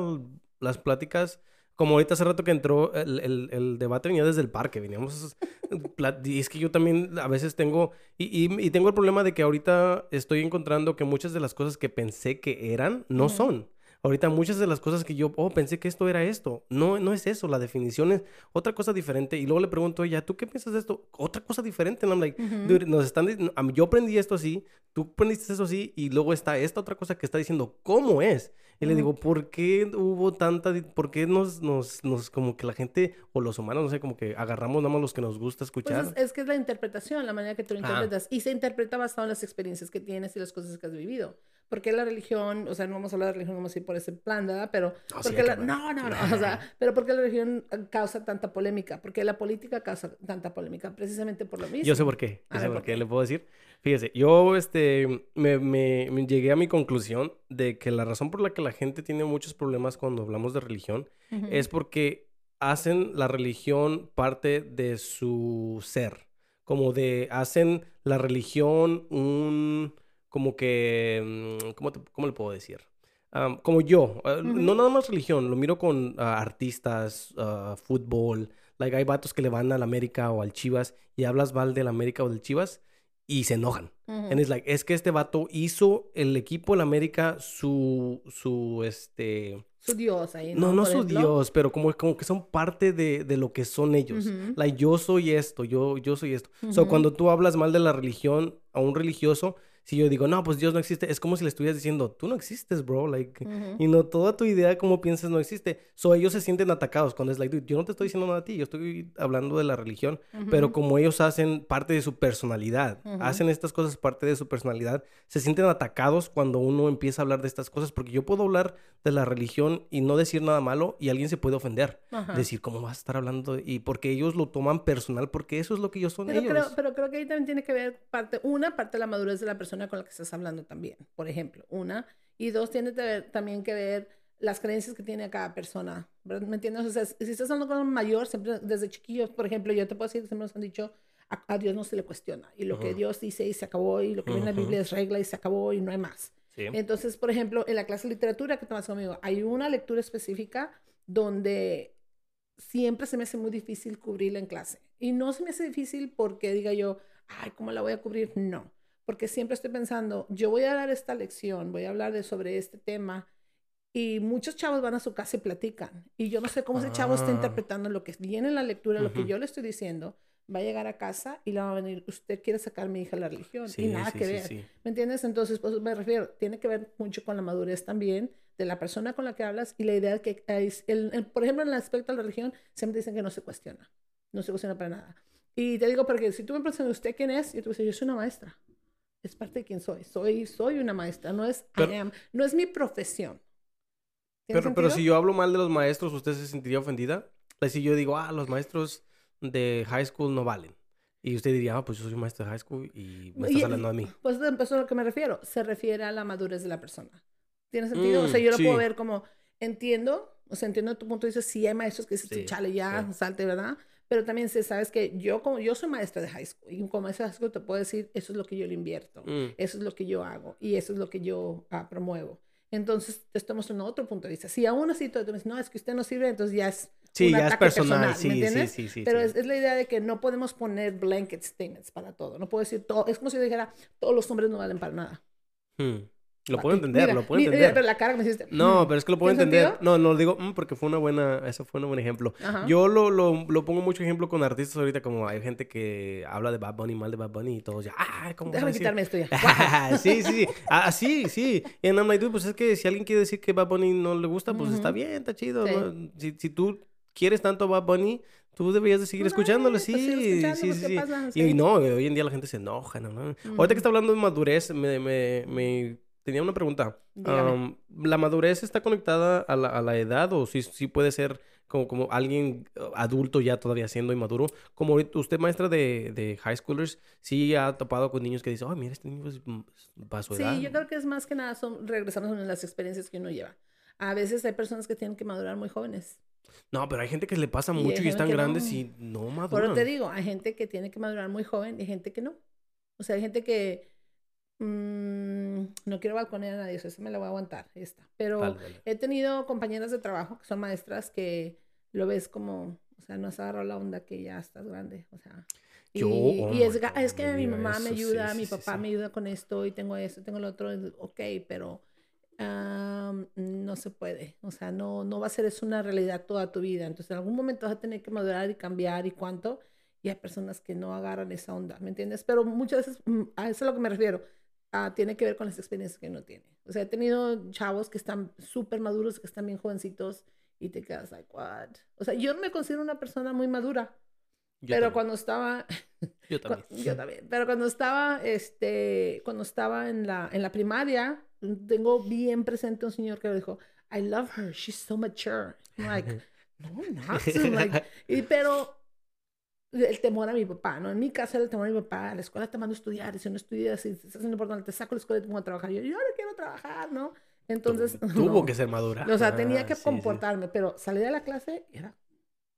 las pláticas, como ahorita hace rato que entró, el, el- el debate venía desde el parque, veníamos... Y es que yo también a veces tengo... Y, y- y tengo el problema de que ahorita estoy encontrando que muchas de las cosas que pensé que eran, no son. Ahorita muchas de las cosas que yo, oh, pensé que esto era esto. No, no es eso. La definición es otra cosa diferente. Y luego le pregunto a ella, ¿tú qué piensas de esto? Otra cosa diferente. And I'm like, Ujú. dude, nos están, yo aprendí esto así, tú aprendiste eso así, y luego está esta otra cosa que está diciendo, ¿cómo es? Y le Ujú. digo, ¿por qué hubo tanta, por qué nos, nos, nos, como que la gente, o los humanos, no sé, como que agarramos nada más los que nos gusta Pues escuchar? es, es que es la interpretación, la manera que tú lo Ajá. interpretas. Y se interpreta basado en las experiencias que tienes y las cosas que has vivido. Porque la religión, o sea, no vamos a hablar de religión, vamos a ir por ese plan, ¿verdad? Pero, No, sí, porque hay la- no, hablar. no, no, o sea, pero porque la religión eh, causa tanta polémica, porque la política causa tanta polémica, precisamente por lo mismo. Yo sé por qué. A Yo sé ver, ¿por qué. qué? Le puedo decir. Fíjese, yo este, me, me- me llegué a mi conclusión de que la razón por la que la gente tiene muchos problemas cuando hablamos de religión Ujú. es porque hacen la religión parte de su ser. Como de, hacen la religión un, como que, mm, ¿cómo, te- cómo le puedo decir? Am, como yo, eh, Ujú. no nada más religión, lo miro con ah, artistas, ah, fútbol, like hay vatos que le van al América o al Chivas y hablas mal del América o del Chivas y se enojan. And it's like, es que este vato hizo el equipo del América su, su, este... Su Dios ahí, No, ¿no? su. Dios, pero como, como que son parte de, de lo que son ellos. Like, yo soy esto, yo, yo soy esto. So, Ujú. cuando tú hablas mal de la religión a un religioso, si yo digo, no, pues Dios no existe, es como si le estuvieras diciendo, tú no existes, bro. Like, Ujú. y no toda tu idea, como piensas, no existe. So, ellos se sienten atacados cuando es like, dude, yo no te estoy diciendo nada a ti, yo estoy hablando de la religión. Pero Ujú. como ellos hacen parte de su personalidad, Ujú. hacen estas cosas parte de su personalidad, se sienten atacados cuando uno empieza a hablar de estas cosas, porque yo puedo hablar de la religión y no decir nada malo y alguien se puede ofender. Decir, ¿cómo vas a estar hablando? Y porque ellos lo toman personal, porque eso es lo que ellos son Pero ellos. creo, pero creo que ahí también tiene que ver parte, una, parte de la madurez de la persona con la que estás hablando también, por ejemplo, una. Y dos, tiene que ver- también que ver las creencias que tiene cada persona. ¿verdad? ¿Me entiendes? O sea, si estás hablando con un mayor, siempre desde chiquillos, por ejemplo, yo te puedo decir que siempre nos han dicho, a, a Dios no se le cuestiona. Y lo que Ujú. Dios dice y se acabó, y lo que viene en la. Biblia es regla y se acabó y no hay más. Sí. Entonces, por ejemplo, en la clase de literatura que tomas conmigo, hay una lectura específica donde siempre se me hace muy difícil cubrirla en clase. Y no se me hace difícil porque diga yo, ay, ¿cómo la voy a cubrir? No, porque siempre estoy pensando, yo voy a dar esta lección, voy a hablar de, sobre este tema. Y muchos chavos van a su casa y platican. Y yo no sé cómo ese chavo está Ah. interpretando lo que viene en la lectura, lo que yo le estoy diciendo. Va a llegar a casa y le va a venir, usted quiere sacar a mi hija de la religión. Sí, y nada sí, que ver. sí. ¿Me entiendes? Entonces, pues me refiero, tiene que ver mucho con la madurez también de la persona con la que hablas y la idea de que, hay- el- el- por ejemplo, en el aspecto de la religión, siempre dicen que no se cuestiona, no se cuestiona para nada. Y te digo porque si tú me preguntas, ¿usted quién es? Y tú dices, yo soy una maestra. Es parte de quién soy. Soy, soy una maestra, no es, I Pero- am, no es mi profesión. ¿Tiene Pero, pero si yo hablo mal de los maestros, ¿usted se sentiría ofendida? Like, si yo digo, ah, los maestros de high school no valen. Y usted diría, ah, pues yo soy maestro de high school y me estás Y- hablando a mí. Pues pues, a lo que me refiero, se refiere a la madurez de la persona. ¿Tiene sentido? o sea, Mm, yo lo puedo ver como, entiendo, o sea, entiendo tu punto de vista, sí hay maestros que dices, Sí, chale, ya, sí. salte, ¿verdad? Pero también se sabes que yo, como yo soy maestra de high school, y como maestra de high school te puedo decir, eso es lo que yo le invierto, Mm. eso es lo que yo hago, y eso es lo que yo ah, promuevo. Entonces, te estoy mostrando otro punto de vista. Si aún así tú me dices, no, es que usted no sirve, entonces ya es Sí, un ya es ataque personal. ¿me Sí, sí, entiendes? sí, sí. Pero es, es la idea de que no podemos poner blanket statements para todo. No puedo decir todo. Es como si yo dijera, todos los hombres no valen para nada. Hmm. Lo Ah, puedo y entender, mira, lo puedo mira, entender. Pero la cara que me hiciste. No, mm, pero es que lo puedo ¿tiene entender. sentido? No, no lo digo mm, porque fue una buena, eso fue un buen ejemplo. Ajá. Yo lo, lo, lo pongo mucho ejemplo con artistas ahorita, como hay gente que habla de Bad Bunny, mal de Bad Bunny y todos ya, ah, ¿cómo Déjame quitarme esto ya. sí, sí, sí. Ah, sí, sí. Y en I'm like, dude, pues es que si alguien quiere decir que Bad Bunny no le gusta, pues está Ujú. bien, está chido. Sí. ¿no? Si, si tú quieres tanto a Bad Bunny, tú deberías de seguir Pues, escuchándolo, sí, pues sí, escuchándolo, sí, ¿qué sí. pasa? Y Sí. no, hoy en día la gente se enoja, ¿no? Ahorita que está hablando de madurez, me, me, me tenía una pregunta. Am, ¿La madurez está conectada a la, a la edad o sí, sí puede ser como, como alguien uh, adulto ya todavía siendo inmaduro? Como usted, maestra de, de high schoolers, sí ha topado con niños que dicen, ay, mira, este niño es mm, para su edad. Sí, yo creo que es más que nada son regresamos a las experiencias que uno lleva. A veces hay personas que tienen que madurar muy jóvenes. No, pero hay gente que le pasa Y mucho y están que no. grandes y no maduran. eso te digo, hay gente que tiene que madurar muy joven y gente que no. O sea, hay gente que mm, no quiero balconear a nadie, eso me la voy a aguantar, está. Pero he tenido compañeras de trabajo que son maestras que lo ves como, o sea, no has agarrado la onda que ya estás grande, o sea. Y, Yo, oh y es, ga- God, es que mi mamá me eso sí, ayuda, sí, mi sí, papá sí. me ayuda con esto y tengo esto, tengo lo otro, ok, pero am, no se puede, o sea, no, no va a ser eso una realidad toda tu vida, entonces en algún momento vas a tener que madurar y cambiar y cuánto, y hay personas que no agarran esa onda, ¿me entiendes? Pero muchas veces, mm, a eso es a lo que me refiero, ah, tiene que ver con las experiencias que uno tiene. O sea, he tenido chavos que están súper maduros, que están bien jovencitos, y te quedas like, what? O sea, yo no me considero una persona muy madura, Yo pero también, cuando estaba, Yo también. yo también, pero cuando estaba, este, cuando estaba en la, en la primaria, tengo bien presente un señor que dijo, I love her, she's so mature. I'm like, no, not so, like, y, pero el temor a mi papá, ¿no? En mi casa era el temor a mi papá, a la escuela te mando a estudiar, y si no estudias, si estás haciendo importante, te saco de la escuela y te pongo a trabajar. Yo, yo no quiero trabajar, ¿no? Entonces, Tu- Tuvo no. que ser madura. O sea, tenía Ah, que sí, sí. comportarme, pero salí de la clase y era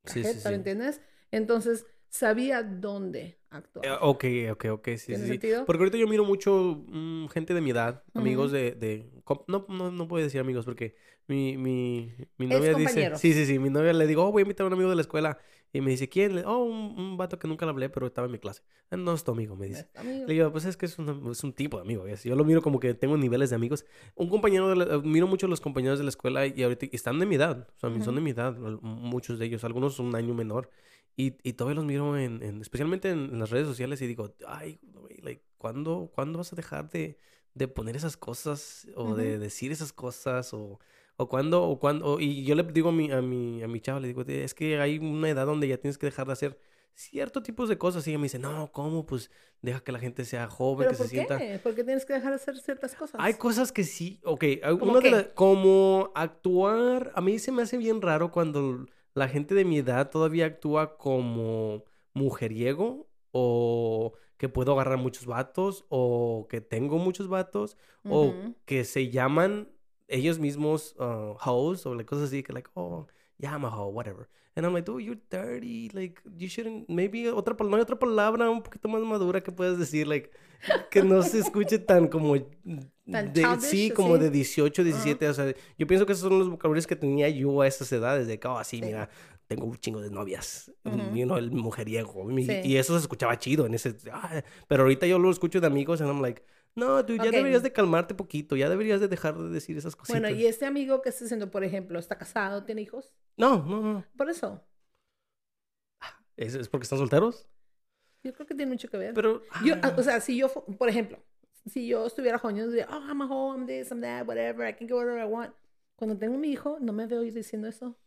Sí, sí, cajeta, sí. ¿me entiendes? Entonces, sabía dónde actuar. Eh, ok, ok, ok, sí, ¿Tiene sí, sí. sentido? Porque ahorita yo miro mucho mm, gente de mi edad, amigos Ujú. de, de... com- No, no, no puedo decir amigos porque mi, mi, mi novia dice... Sí, sí, sí, mi novia le digo, oh, voy a invitar a un amigo de la escuela. Y me dice, ¿quién? Oh, un, un vato que nunca le hablé, pero estaba en mi clase. "Ah, No es tu amigo, me dice. Amigo. Le digo, pues es que es, una- es un tipo de amigo. es- Yo lo miro como que tengo niveles de amigos. Un compañero, de la- miro mucho a los compañeros de la escuela y ahorita están de mi edad. O sea, son Ujú. de mi edad, muchos de ellos. Algunos un año menor. Y, y todavía los miro en, en- especialmente en, en las redes sociales y digo, ay, güey, like, ¿cuándo, ¿cuándo vas a dejar de, de poner esas cosas o de Ujú. decir esas cosas o... O cuando, o cuando, y yo le digo a mi, a mi, a mi chava, le digo, es que hay una edad donde ya tienes que dejar de hacer cierto tipos de cosas. Y ella me dice, no, ¿cómo? Pues deja que la gente sea joven, ¿Pero que por se sienta. qué? Porque tienes que dejar de hacer ciertas cosas. Hay cosas que sí, ok, hay ¿Cómo una de qué? las, como actuar, a mí se me hace bien raro cuando la gente de mi edad todavía actúa como mujeriego o que puedo agarrar muchos vatos o que tengo muchos vatos o que se llaman ellos mismos uh, hoes o like, cosas así que like, oh, yeah, I'm a hoe, whatever. And I'm like, dude, you're 30, like, you shouldn't, maybe otra, no hay otra palabra un poquito más madura que puedas decir, like, que no se escuche tan como, Tan de- childish, sí, como así. de 18, 17, o sea, yo pienso que esos son los vocabularios que tenía yo a esas edades, de que, oh, sí, Sí. mira, tengo un chingo de novias, you know, el mujeriego, Sí. y eso se escuchaba chido en ese, ah, pero ahorita yo lo escucho de amigos and I'm like, no, tú ya deberías de calmarte poquito, ya deberías de dejar de decir esas cositas. Bueno, y este amigo que está haciendo, por ejemplo, está casado, tiene hijos. No, no, no. Por eso, ¿Es, es porque están solteros? yo creo que tiene mucho que ver. Pero. Yo, ah, o sea, si yo, por ejemplo, si yo estuviera yo diría, oh, I'm a hoe, I'm this, I'm that, whatever, I can get whatever I want. Cuando tengo mi hijo, no me veo diciendo eso.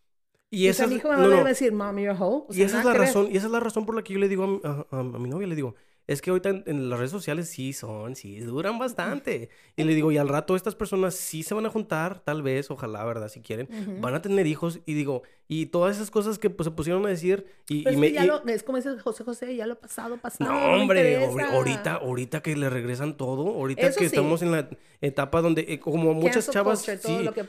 y o esa mi hijo me no, va y no, a decir, mom, you're a hoe. O y sea, esa es la razón, y esa es la razón por la que yo le digo a mi, a- a- a mi novia, le digo, es que ahorita en, en las redes sociales sí son, sí duran bastante. Y le digo, y al rato estas personas sí se van a juntar, tal vez, ojalá, ¿verdad? Si quieren, van a tener hijos, y digo, y todas esas cosas que pues, se pusieron a decir, y, Pero y es, me... que ya y- lo, es como dice José José, ya lo pasado, pasado. No, hombre, ahorita, ahorita que le regresan todo, ahorita Eso que sí. estamos en la etapa donde, eh, como muchas chavas, sí,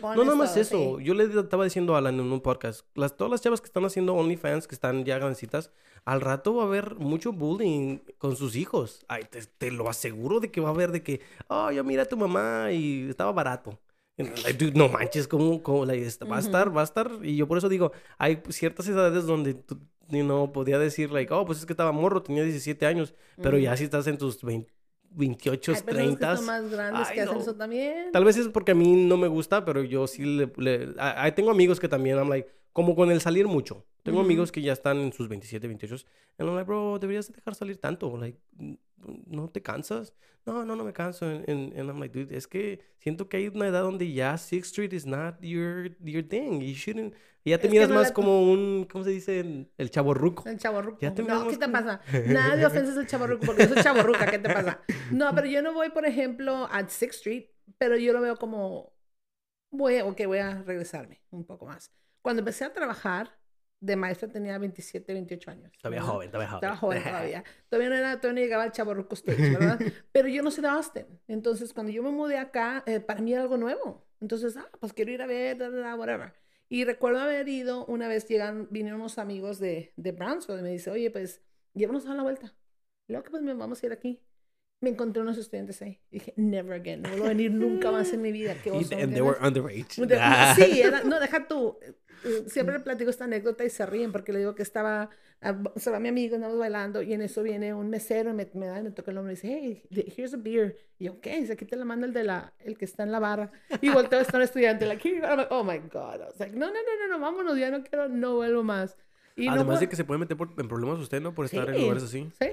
pones, no nada más todo, eso, sí. yo le estaba diciendo a Alan en un podcast, las, todas las chavas que están haciendo OnlyFans, que están ya grandecitas, al rato va a haber mucho bullying con sus hijos, ay, te, te lo aseguro de que va a haber de que, oh, yo mira a tu mamá y estaba barato. Dude, no manches, como, como like, est- va a estar, va a estar, y yo por eso digo, hay ciertas edades donde tú, you know, podía decir, like, oh, pues es que estaba morro, tenía 17 años, pero ya si estás en tus 20 28, Hay personas 30. que son más grandes Ay, que hacen no. eso también. Tal vez es porque a mí no me gusta, pero yo sí le... le- a- a- tengo amigos que también, I'm like, como con el salir mucho. Tengo Ujú. amigos que ya están en sus 27, 28. And I'm like, bro, deberías de dejar salir tanto. Like, ¿no te cansas? No, no, no me canso. And, and I'm like, dude, es que siento que hay una edad donde ya Sixth Street is not your, your thing. You shouldn't... Ya te Es miras no más la- como un, ¿cómo se dice? El, el chaborruco. El chaborruco. Ya te No, ¿qué te como- pasa? Nada de ofensas al chaborruco, porque yo soy chaborruca, ¿qué te pasa? No, pero yo no voy, por ejemplo, a Sixth Street, pero yo lo veo como, voy ok, voy a regresarme un poco más. Cuando empecé a trabajar de maestra tenía 27, 28 años. Todavía ¿verdad? joven, todavía joven. Estaba joven todavía. Todavía no, era, todavía no llegaba al chaborruco stage, ¿verdad? Pero yo no soy de Austin. Entonces, cuando yo me mudé acá, eh, para mí era algo nuevo. Entonces, ah, pues quiero ir a ver, da, da, da, whatever. Y recuerdo haber ido, una vez llegan, vinieron unos amigos de, de Brownsville y me dice, oye, pues, llévanos a la vuelta. Luego que pues me vamos a ir aquí. Me encontré unos estudiantes ahí. Y dije, never again. No vuelvo a venir nunca más en mi vida. Qué Y- oso, and they were underage. De- Ah. Sí, era, no, deja tú. eh, Siempre le platico esta anécdota y se ríen porque le digo que estaba, ah, se va mi amigo, andamos bailando y en eso viene un mesero y me, me da y me toca el hombro y dice, hey, here's a beer. Y yo, ¿qué? Dice, aquí te la manda el de la, el que está en la barra. Y volteo, está un estudiante, like, "Here you go." I'm like, oh my God. I was like, no, no, no, no, no, vámonos, ya no quiero, no vuelvo más. Y no Además fue- de que se puede meter por- en problemas usted, ¿no? Por estar en Sí, lugares así. Sí.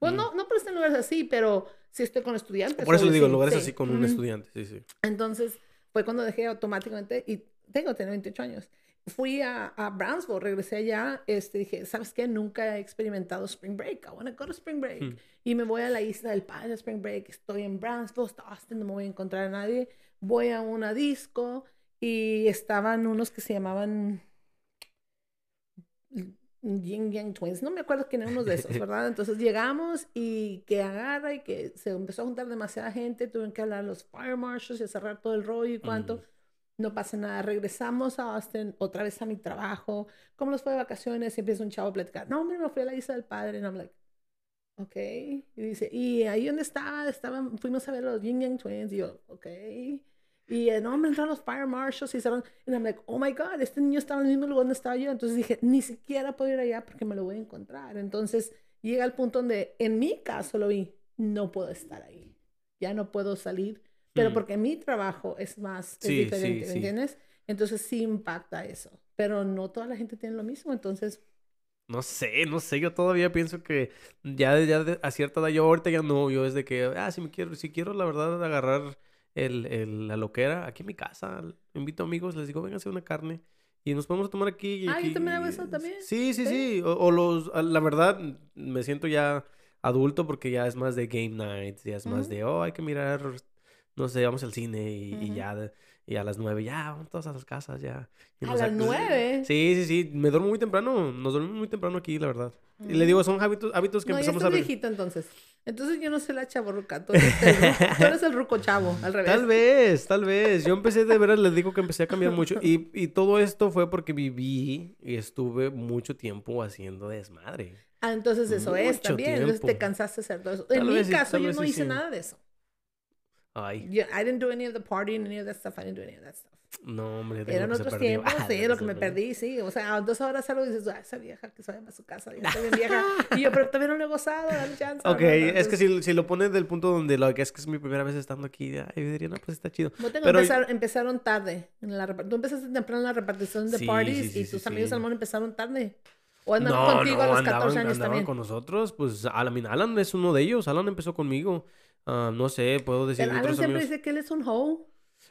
Bueno, Mm. no, no por estar en lugares así, pero sí estoy con estudiantes. Por eso le digo, sí, lugares sí. así con un Ujú. estudiante. Sí, sí. Entonces fue cuando dejé automáticamente y tengo, tengo 28 años. Fui a, a Brownsville, regresé allá, este, dije, ¿sabes qué? Nunca he experimentado Spring Break. I want to go to Spring Break. Hmm. Y me voy a la isla del Padre Spring Break. Estoy en Brownsville, está Austin, no me voy a encontrar a nadie. Voy a una disco y estaban unos que se llamaban Yin Yang Twins, no me acuerdo quién era uno de esos, ¿verdad? Entonces llegamos y que agarra y que se empezó a juntar demasiada gente, tuvieron que hablar los fire marshals y cerrar todo el rollo y cuánto. Mm. No pasa nada, regresamos a Austin, otra vez a mi trabajo. ¿Cómo nos fue de vacaciones? Y empieza un chavo a platicar. No, hombre, me fui a la isla del padre. Y I'm like, ok. Y dice, ¿y ahí dónde estaba? Estaban, fuimos a ver los Yin Yang Twins. Y yo, ok. Y eh, no, me entraron los fire marshals y cerraron. Y I'm like, oh my God, este niño estaba en el mismo lugar donde estaba yo. Entonces dije, ni siquiera puedo ir allá porque me lo voy a encontrar. Entonces llega el punto donde, en mi caso lo vi, no puedo estar ahí. Ya no puedo salir. Pero Mm. porque mi trabajo es más, es Sí, sí, diferente, ¿me sí. entiendes? Entonces sí impacta eso. Pero no toda la gente tiene lo mismo. Entonces, No sé, no sé, yo todavía pienso que ya, ya a cierta edad, yo ahorita ya no, yo es de que, ah, si me quiero, si quiero la verdad agarrar el, el- la loquera aquí en mi casa, invito amigos, les digo, vengan a hacer una carne y nos podemos tomar aquí. y Ah, yo aquí- también hago eso también. Sí, sí, Sí. sí, o, o los, a- la verdad, me siento ya adulto porque ya es más de game nights, ya es más de, oh, hay que mirar, no sé, vamos al cine y, ya, de- y a las nueve, ya, vamos todos a las casas, ya. Y ¿A las nueve? Sí, sí, sí. Me duermo muy temprano. Nos dormimos muy temprano aquí, la verdad. Y le digo, son hábitos, hábitos que no, ya empezamos estás a ver. viejito entonces. Entonces yo no soy la chaborruca. Tú eres el, tú eres el ruco chavo, al revés. Tal vez, tal vez. Yo empecé de veras, les digo que empecé a cambiar mucho. Y, y todo esto fue porque viví y estuve mucho tiempo haciendo desmadre. Ah, entonces eso es también. Entonces te cansaste de hacer todo eso. Tal en mi sí, caso, yo no hice sí. nada de eso. Ay, I didn't do any of the partying, any of that stuff. I didn't do any of that stuff. No, hombre. Eran otros tiempos, Ah, sí, lo que me perdió. perdí, sí. O sea, a dos horas algo y dices, ah, esa vieja que se a su casa, ya bien vieja. Y yo, pero todavía no lo he gozado, dale chance. Ok, ¿no? es que Entonces, si, si lo pones del punto donde lo que es que es mi primera vez estando aquí, yo diría, no, pues está chido. pero- empezaron, empezaron tarde. En la, tú empezaste temprano en la repartición de Sí, parties sí, sí, y tus amigos Salmón empezaron tarde. O andaban No, contigo no, a los andaban, 14 años andaban también. con nosotros. Pues Alan, Alan es uno de ellos. Alan empezó conmigo. Ah, no sé, puedo decir Pero Alan otros siempre amigos. dice que él es un hoe.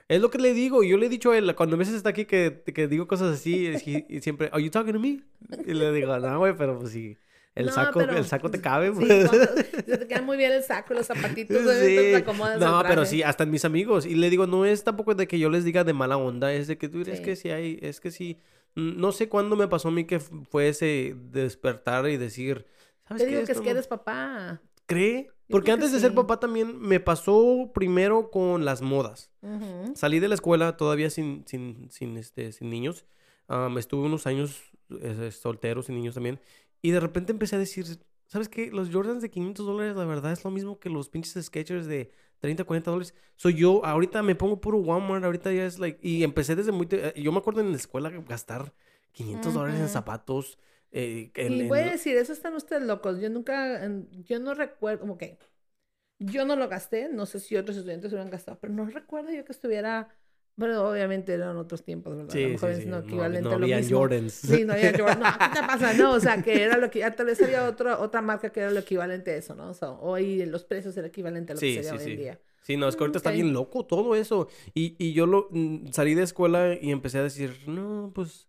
Es lo que le digo. Yo le he dicho a él, cuando a veces está aquí que, que digo cosas así, es que- y siempre, ¿Are you talking to me? Y le digo, no, güey, pero pues sí. El, No, saco, pero- el saco te cabe, Sí, pues. cuando- se te queda muy bien el saco los zapatitos. güey, Sí. te acomodas No, pero sí, hasta en mis amigos. Y le digo, no es tampoco de que yo les diga de mala onda, es de que tú, es Sí. que sí hay, es que sí. Mm, No sé cuándo me pasó a mí que fue ese despertar y decir, ¿sabes Te qué? digo que es que eres papá. ¿Cree? Porque antes de ser sí. papá también me pasó primero con las modas. Ujú. Salí de la escuela todavía sin, sin, sin, este, sin niños. Am, estuve unos años eh, soltero, sin niños también. Y de repente empecé a decir, ¿sabes qué? Los Jordans de 500 dólares, la verdad, es lo mismo que los pinches Skechers de 30, 40 dólares. Soy yo, ahorita me pongo puro Walmart, ahorita ya es like... Y empecé desde muy... eh, Yo me acuerdo en la escuela gastar 500 dólares en Ujú. zapatos. Eh, en- Y en- voy a decir, eso están ustedes locos. Yo nunca, en- yo no recuerdo, como que yo no lo gasté, no sé si otros estudiantes lo hubieran gastado, pero no recuerdo yo que estuviera Pero obviamente eran otros tiempos, ¿verdad? Sí, sí, sí. no No, no había mismo. Jordans. Sí, no había Jordan. No, ¿qué te pasa? No, o sea, que era lo que... Tal vez había otra, otra marca que era lo equivalente a eso, ¿no? O sea, hoy los precios eran equivalente a lo Sí, que sería sí, hoy sí. en día. Sí, no, es que ahorita está Ok. bien loco todo eso. Y, y yo lo mm, salí de escuela y empecé a decir, no, pues,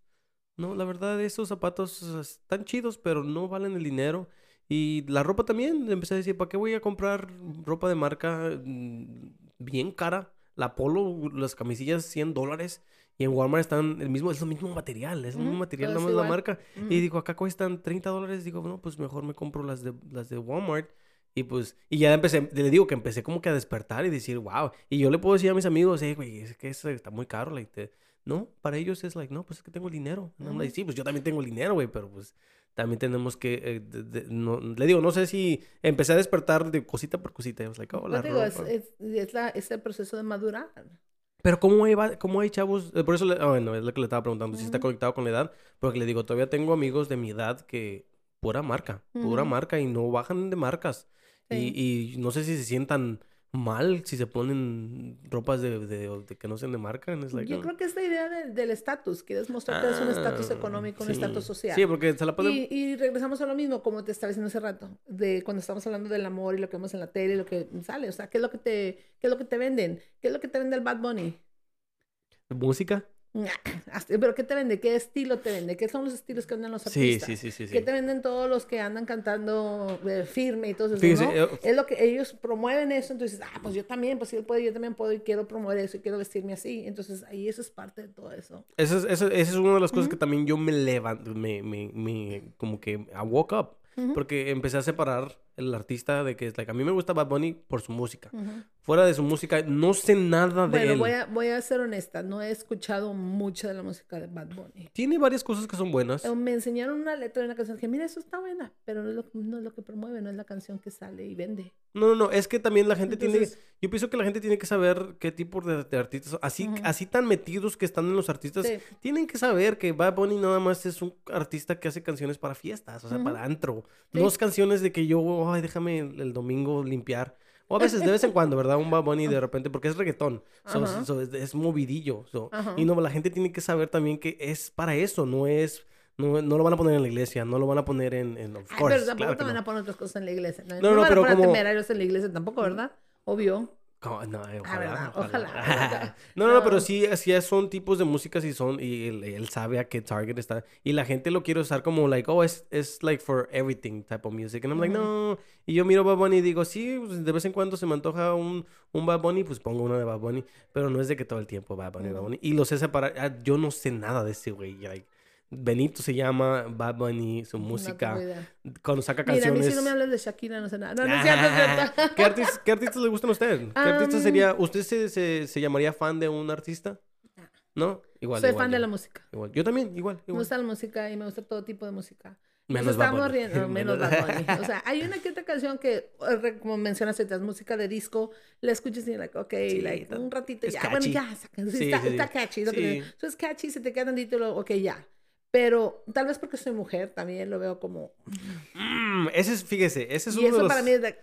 no, la verdad, esos zapatos están chidos, pero no valen el dinero. Y la ropa también, empecé a decir, ¿para qué voy a comprar ropa de marca mm, bien cara? La Polo, las camisillas, 100 dólares. Y en Walmart están el mismo, es el mismo material, es el mismo material, nada más la marca. Y digo, acá cuestan 30 dólares. Digo, no, pues mejor me compro las de, las de Walmart. Y pues, y ya empecé, le digo que empecé como que a despertar y decir, wow. Y yo le puedo decir a mis amigos, hey, güey, es que eso está muy caro. Like, te- No, para ellos es like, no, pues es que tengo el dinero. And I'm like, sí, pues yo también tengo el dinero, güey, pero pues también tenemos que, eh, de- de- no- le digo, no sé si empecé a despertar de cosita por cosita. Was like, oh, la digo, es, es, es la, es el proceso de madurar. Pero ¿cómo hay, cómo hay chavos? eh, Por eso, le- ah, bueno, es lo que le estaba preguntando, si está conectado con la edad. Porque le digo, todavía tengo amigos de mi edad que pura marca, pura Ujú. marca y no bajan de marcas. Sí. Y, y no sé si se sientan mal si se ponen ropas de, de- de que no sean de marca. like, Yo oh. creo que es la idea del, del estatus. Quieres mostrar que eres un estatus Ah, económico, un estatus social. Sí, porque se la pueden... Y, y regresamos a lo mismo, como te estaba diciendo hace rato, de cuando estamos hablando del amor y lo que vemos en la tele y lo que sale. O sea, ¿qué es lo que te, qué es lo que te venden? ¿Qué es lo que te vende el Bad Bunny? ¿Música? ¿Pero qué te vende? ¿Qué estilo te vende? ¿Qué son los estilos que venden los artistas? sí, sí, sí. sí. ¿Qué te venden todos los que andan cantando eh, firme y todo eso? ¿no? eh, Es lo que ellos promueven eso, entonces, ah, pues yo también, pues si él puede, yo también puedo y quiero promover eso y quiero vestirme así. Entonces, ahí eso es parte de todo eso. Esa es, esa, esa es una de las cosas que también yo me levanto, me, me, me, como que I woke up. Ujú. Porque empecé a separar el artista de que es like, a mí me gusta Bad Bunny por su música. Fuera de su música, no sé nada de él. voy a, voy a ser honesta, no he escuchado mucha de la música de Bad Bunny. Tiene varias cosas que son buenas. Eh, Me enseñaron una letra de una canción que, mira, eso está buena, pero no es, lo, no es lo que promueve, no es la canción que sale y vende. No, no, no, es que también la gente tiene, yo pienso que la gente tiene que saber qué tipo de, de artistas, así, Ujú. así tan metidos que están en los artistas, Sí. tienen que saber que Bad Bunny nada más es un artista que hace canciones para fiestas, o sea, para antro. Sí. No es canciones de que yo, ay, déjame el, domingo limpiar. O a veces, de vez en cuando, ¿verdad? Un Bad Bunny de repente, porque es reggaetón. So, so, es, es movidillo. so. Y no, la gente tiene que saber también que es para eso, no es... No, no lo van a poner en la iglesia, no lo van a poner en... en of Ay, course, pero tampoco claro te van no. a poner otras cosas en la iglesia. No, No, no, no, van pero a poner como- temerarios en la iglesia tampoco, ¿verdad? Obvio. ¿Cómo? No, eh, ¿verdad? ojalá, Ojalá, ojalá. ¿verdad? no, no, no, pero sí, sí son tipos de músicas y son, y él, él sabe a qué target está. Y la gente lo quiere usar como, like, oh, es, es like for everything type of music. And I'm like, no. Y yo miro Bad Bunny y digo, sí, pues, de vez en cuando se me antoja un, un Bad Bunny, pues pongo uno de Bad Bunny. Pero no es de que todo el tiempo Bad Bunny, Bad. Bunny. Y lo sé separar. Ah, Yo no sé nada de ese güey. Like, Benito se llama Bad Bunny, su No música. idea. Cuando saca Mira, a mí canciones. si no me hablas de Shakira, no sé nada. No, no es cierto. ¿Qué, artis- qué artistas le gustan a usted? ¿Qué artista Am, sería? ¿Usted se, se, se llamaría fan de un artista? ¿No? Igual. Soy igual, fan de la música. Igual. Yo también, igual. Me igual. gusta la música y me gusta todo tipo de música. Menos Nos Bad estamos Bunny. riendo, menos Bad Bunny. O sea, hay una que otra canción que, eh, como mencionas, es música de disco, la escuchas y like, ok, Sí, like, un ratito ya, catchy. bueno, ya, saca- sí, está, sí, está catchy. Eso es catchy, se te queda y luego, ok, ya. Pero tal vez porque soy mujer, también lo veo como... Mm, ese es, fíjese, ese es y uno eso de los... para mí es like,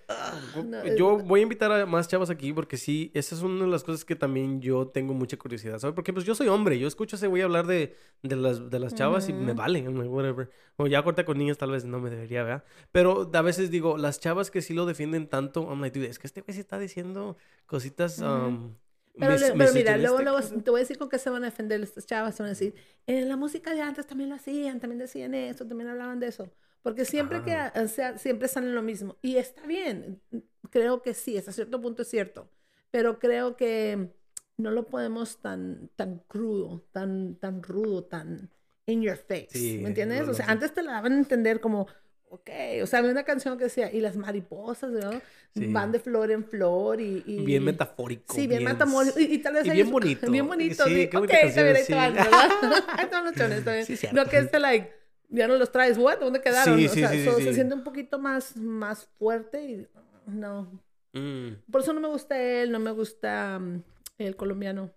ugh, no, es- Yo voy a invitar a más chavas aquí porque sí, esa es una de las cosas que también yo tengo mucha curiosidad, ¿sabes? Porque pues yo soy hombre, yo escucho ese voy a hablar de, de las, de las chavas y me vale, I'm like, whatever. O ya corté con niñas, tal vez no me debería, ¿verdad? Pero a veces digo, las chavas que sí lo defienden tanto, I'm like, dude, es que este güey se está diciendo cositas... Um, Pero, mis- pero mira, luego, luego misogynistic. te voy a decir con qué se van a defender estas chavas. Van a decir, en la música de antes también lo hacían, también decían eso, también hablaban de eso. Porque siempre, que, o sea, siempre están en lo mismo. Y está bien, creo que sí, hasta cierto punto es cierto. Pero creo que no lo podemos tan, tan crudo, tan, tan rudo, tan in your face. Sí, ¿Me entiendes? no, o sea, antes te la daban a entender como, ok, o sea, había una canción que decía, y las mariposas, ¿no? Sí. Van de flor en flor y... y- Bien metafórico. Sí, bien, metamórico. Y, y tal vez y ellos- bien bonito. Bien bonito. Sí, Sí, qué ok, bien, ahí canción, van, sí. ¿verdad? Ahí están los chones, bien. Sí, cierto. no que este, like, ya no los traes, ¿what? ¿Dónde quedaron? Sí, o sea, so- se siente un poquito más, más fuerte y no. Mm. Por eso no me gusta él, no me gusta mm, el colombiano.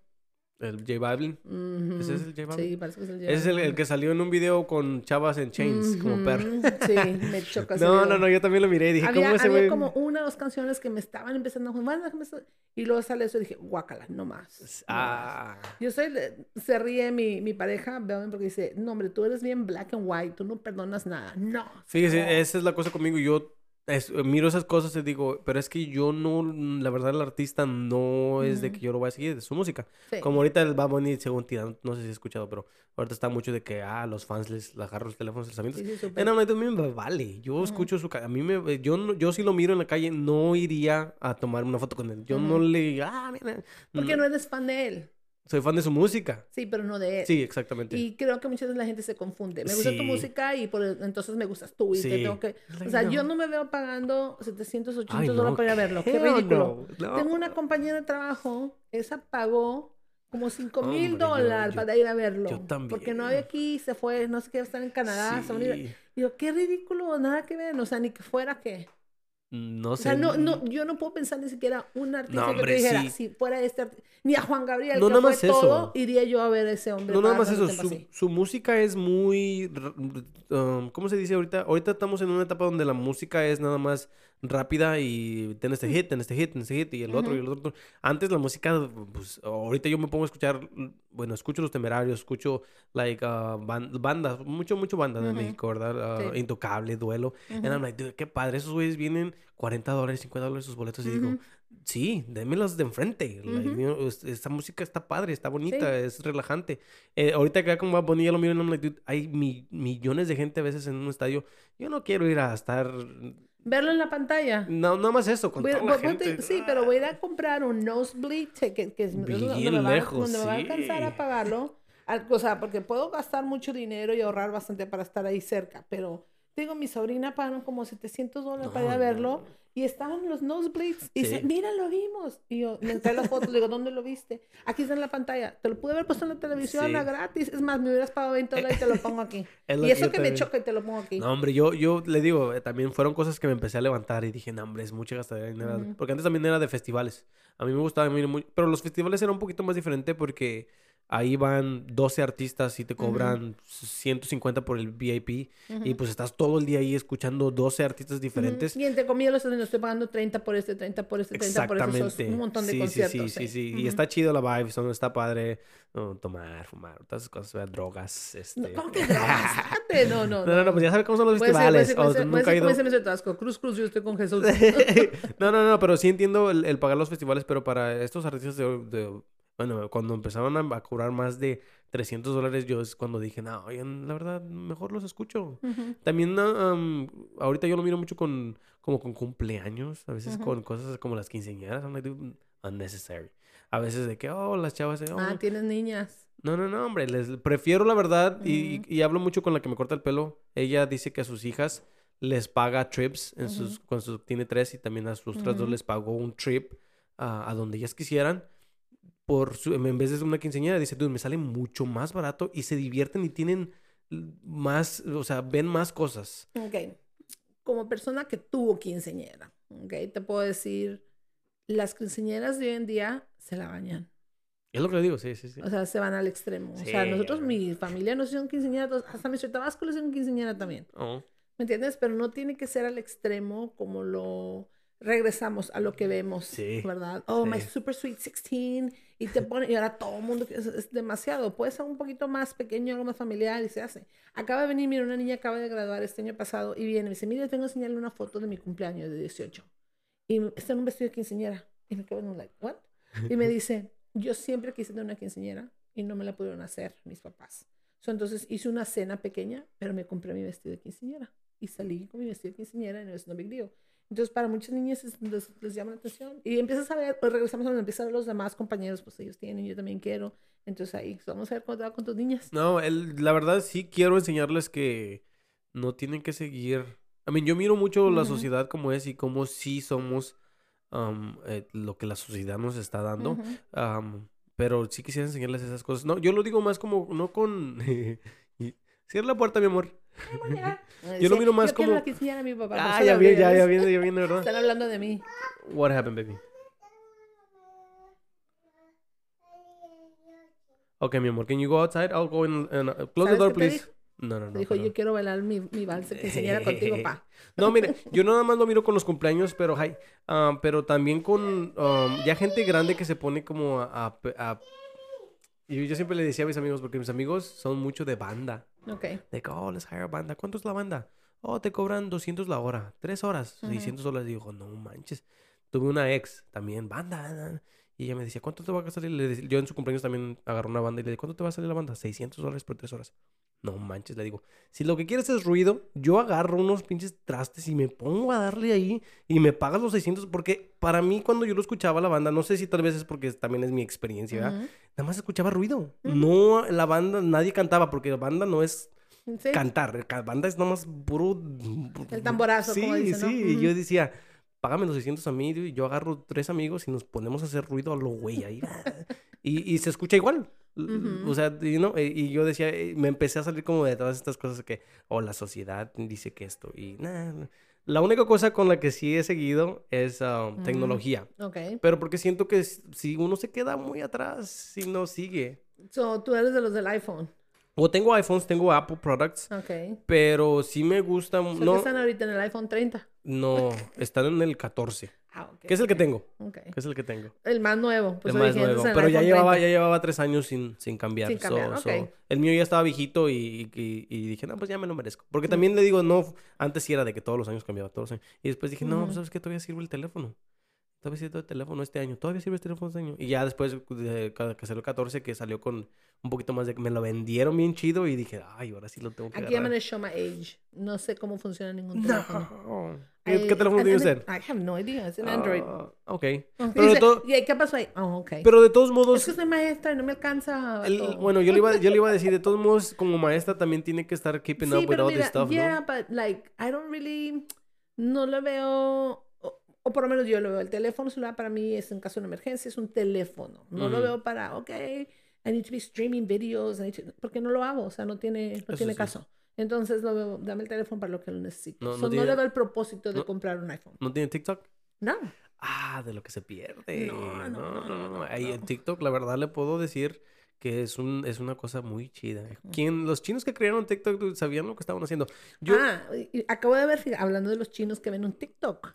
El J Balvin. ¿Ese es el J Balvin? Sí, parece que es el J Ese es el, el Balvin. que salió en un video con chavas en chains, como perro. Sí, me choca No, video. no, no, yo también lo miré y dije, Había, ¿cómo ese había güey? como una o dos canciones que me estaban empezando a eso", y luego sale eso y dije, guácala, no más. no más". Ah, Yo soy, se ríe mi, mi pareja, veo porque dice, no hombre, tú eres bien black and white, tú no perdonas nada. No. fíjese, no". esa es la cosa conmigo. Yo es- miro esas cosas y digo, pero es que yo no, la verdad, el artista no es de que yo lo voy a seguir, de su música. Sí. Como ahorita el Bad Bunny, según tirando, no sé si has escuchado, pero ahorita está mucho de que, ah, los fans les, agarran los teléfonos, les avientan. Sí, sí, En a mí me vale. Yo escucho su... A mí me... Yo, no- yo si lo miro en la calle, no iría a tomar una foto con él. Yo no le... Ah, mira. Porque no- no eres fan de él. Soy fan de su música. Sí, pero no de él. Sí, exactamente. Y creo que muchas veces la gente se confunde. Me gusta tu Sí. música y por entonces me gustas tú. Y te Sí. tengo que... Like, O sea, yo no. no me veo pagando 700, 800 Ay, dólares no, para ir a verlo. Qué hell ridículo. no, no. Tengo una compañera de trabajo, esa pagó como 5 mil dólares para ir a verlo. yo Porque no también. había aquí, se fue, no sé qué, estar en Canadá. Sí. Digo, qué ridículo, nada que ver. O sea, ni que fuera que. No O sé. sea, no, no, yo no puedo pensar ni siquiera un artista No, que te dijera, sí. si fuera este artista, ni a Juan Gabriel, No, que nada fue más eso. todo, iría yo a ver a ese hombre. No, nada más eso. Su, música es muy... um, ¿Cómo se dice ahorita? Ahorita estamos en una etapa donde la música es nada más rápida y ten este hit, ten este hit, ten este hit y el otro y el otro. Antes la música, pues ahorita yo me pongo a escuchar, bueno, escucho Los Temerarios, escucho, like, uh, ban- bandas, mucho, mucho banda de. México, ¿verdad? Uh, Sí. Intocable, Duelo. And I'm like, dude, qué padre, esos güeyes vienen 40 dólares, 50 dólares sus boletos y digo... Sí, démelas de enfrente. like, esta música está padre, está bonita, es relajante. Eh, ahorita acá como Bunny ya lo miro y I'm like, dude, hay mi- millones de gente a veces en un estadio. Yo no quiero ir a estar... Verlo en la pantalla. No, nada más eso, con Voy a- toda la voy- voy- gente. sí, pero voy a ir a comprar un nosebleed ticket, que es donde Bien me va, a- lejos, donde me va a alcanzar sí. a pagarlo. Al- O sea, porque puedo gastar mucho dinero y ahorrar bastante para estar ahí cerca, pero digo, mi sobrina pagaron como 700 dólares para ir a verlo no. y estaban los nosebleeds y Sí. dice, mira, lo vimos. Y yo me entré las fotos, le digo, ¿dónde lo viste? Aquí está en la pantalla. Te lo pude haber puesto en la televisión, Sí. era gratis. Es más, me hubieras pagado 20 dólares y te lo pongo aquí. Es lo y eso que me choca y te lo pongo aquí. No, hombre, yo, yo le digo, eh, también fueron cosas que me empecé a levantar y dije, no, hombre, es mucha gastadera de dinero. Porque antes también era de festivales. A mí me gustaba muy... Pero los festivales eran un poquito más diferente porque ahí van 12 artistas y te cobran 150 por el VIP. Y pues estás todo el día ahí escuchando 12 artistas diferentes. Y entre comillas, los estoy pagando 30 por este, 30 por este, 30 por eso. Exactamente. Un montón de sí, conciertos. Sí, sí, sí, sí. Y está chido la vibe, son, está padre no, tomar, fumar, todas esas cosas, drogas, este... No, ¿Cómo que drogas? No, no, No, no, no, pues ya sabes cómo son los festivales. nunca ido- trasco. Cruz, cruz, yo estoy con Jesús. no, no, no, pero sí entiendo el, el pagar los festivales, pero para estos artistas de, de- bueno, cuando empezaron a, a cobrar más de 300 dólares, yo es cuando dije, no, la verdad, mejor los escucho. También, ah, um, ahorita yo lo miro mucho con, como con cumpleaños, a veces con cosas como las quinceañeras, I'm like, dude, unnecessary. A veces de que, oh, las chavas, de, oh, Ah, tienes niñas. no, no, no, hombre, les prefiero la verdad y, y hablo mucho con la que me corta el pelo. Ella dice que a sus hijas les paga trips, en sus, cuando tiene tres y también a sus otras dos les pagó un trip a donde ellas quisieran. Por su, en vez de una quinceañera, dice, dude, me sale mucho más barato y se divierten y tienen más, o sea, ven más cosas. Ok. Como persona que tuvo quinceñera, ok, te puedo decir, las quinceñeras de hoy en día se la bañan. Es lo que le digo, sí, sí, sí. O sea, se van al extremo. O sea, Sí, nosotros, mi familia nos hicieron quinceñera, todos- hasta Mr. Tabasco le hicieron quinceñera también. Oh, ¿Me entiendes? Pero no tiene que ser al extremo como lo regresamos a lo que vemos, Sí, ¿verdad? Oh, my sí. super sweet 16 y te pone y ahora todo el mundo es, es demasiado. Puede ser un poquito más pequeño, algo más familiar y se hace. Acaba de venir, mira, una niña acaba de graduar este año pasado y viene y me dice, mire, tengo que enseñarle una foto de mi cumpleaños de 18 y está en un vestido de quinceañera y me quedo en un like, what? Y me dice, yo siempre quise tener una quinceañera y no me la pudieron hacer mis papás. So, entonces hice una cena pequeña, pero me compré mi vestido de quinceañera y salí con mi vestido de quinceañera y no es no big deal. Entonces, para muchas niñas es- les, les llama la atención. Y empiezas a ver, pues regresamos a donde empiezan a los demás compañeros, pues ellos tienen, yo también quiero. Entonces ahí, vamos a ver cómo te va con tus niñas. No, el- la verdad sí quiero enseñarles que no tienen que seguir. I mean, yo miro mucho la sociedad como es y cómo sí somos um, eh, lo que la sociedad nos está dando. Um, pero sí quisiera enseñarles esas cosas. No, yo lo digo más como, no con... Cierra la puerta, mi amor. Yo lo miro más yo como- mi papá. Ah, ya viene, ya, ya viene, ya viene, ¿verdad? Están hablando de mí. What happened, baby? Ok, mi amor, can you go outside? I'll go in and uh, close the ¿Sabes door, please. No, no, no. Dijo, pero- yo quiero bailar mi, mi vals que enseñara contigo, pa. No, mire, yo nada más lo miro con los cumpleaños, pero hay, ah, pero también con um, ya gente grande que se pone como a, a- a- y yo siempre le decía a mis amigos, porque mis amigos son mucho de banda. Ok. De que, oh, let's hire a banda. ¿Cuánto es la banda? Oh, te cobran 200 la hora. Tres horas, Ujú. 600 dólares. Digo, no manches. Tuve una ex también, banda. Y ella me decía, ¿cuánto te va a salir? Yo en su cumpleaños también agarré una banda y le dije, ¿cuánto te va a salir la banda? 600 dólares por tres horas. No manches, le digo, si lo que quieres es ruido, yo agarro unos pinches trastes y me pongo a darle ahí y me pagas los 600 porque para mí cuando yo lo escuchaba la banda, no sé si tal vez es porque también es mi experiencia, ¿verdad? Ujú. Nada más escuchaba ruido. Ujú. No, la banda, nadie cantaba porque la banda no es Sí. cantar. La banda es nomás puro... El tamborazo, Sí, como sí. Y Ujú. yo decía, págame los 600 a mí y yo agarro tres amigos y nos ponemos a hacer ruido a lo güey ahí. y, y se escucha igual. Ujú. O sea, y, ¿no? Eh, y yo decía, eh, me empecé a salir como de todas estas cosas que, o la sociedad dice que esto. Y nada, la única cosa con la que sí he seguido es ah, Ujú. tecnología. Ok. Pero porque siento que si uno se queda muy atrás, si no sigue. So, tú eres de los del iPhone. O tengo iPhones, tengo Apple products, pero sí me gusta. So, ¿qué No, están ahorita en el iPhone 30? no, están en el 14, Ah, que es el que tengo, ok. que es el que tengo. El más nuevo. Pues el más nuevo. Pero ya llevaba, 30. ya llevaba tres años sin, sin cambiar. Sin cambiar, So- ok. so, el mío ya estaba viejito y, y- y dije, no, pues ya me lo merezco. Porque también le digo, no, antes sí era de que todos los años cambiaba, todos los años. Y después dije, no, pues sabes que todavía sirve el teléfono. Todavía sirve el teléfono este año. Todavía sirve el teléfono este año. Y ya después de que salió el 14, que salió con un poquito más de... Me lo vendieron bien chido y dije, ay, ahora sí lo tengo que Aquí I'm gonna show my age. No sé cómo funciona ningún teléfono. No. ¿Qué, I- qué teléfono tiene usted? I have no idea. Es un Android. Ah, ok. Oh, Pero de, dice, to- ¿Y qué pasó ahí? Oh, ok. pero de todos modos... es que soy maestra y no me alcanza. el- bueno, yo le, iba, yo le iba a decir, de todos modos, como maestra también tiene que estar keeping sí, up with all this stuff, yeah, ¿no? but like, I don't really, no lo veo, o, por lo menos yo lo veo, el teléfono celular para mí es en caso de una emergencia, es un teléfono, no lo Ujú. veo para, ok, I need to be streaming videos, I need to- porque no lo hago, o sea, no tiene, no Eso tiene sí. caso. Entonces lo veo, dame el teléfono para lo que lo necesito. No- No, no no, le veo el propósito de no- comprar un iPhone. ¿No tiene TikTok? No. Ah, de lo que se pierde. No, no, no, no, Ahí en no. TikTok, la verdad, le puedo decir que es, un, es una cosa muy chida. ¿Quién, los chinos que crearon TikTok sabían lo que estaban haciendo. Yo, Ah, acabo de ver, hablando de los chinos que ven un TikTok,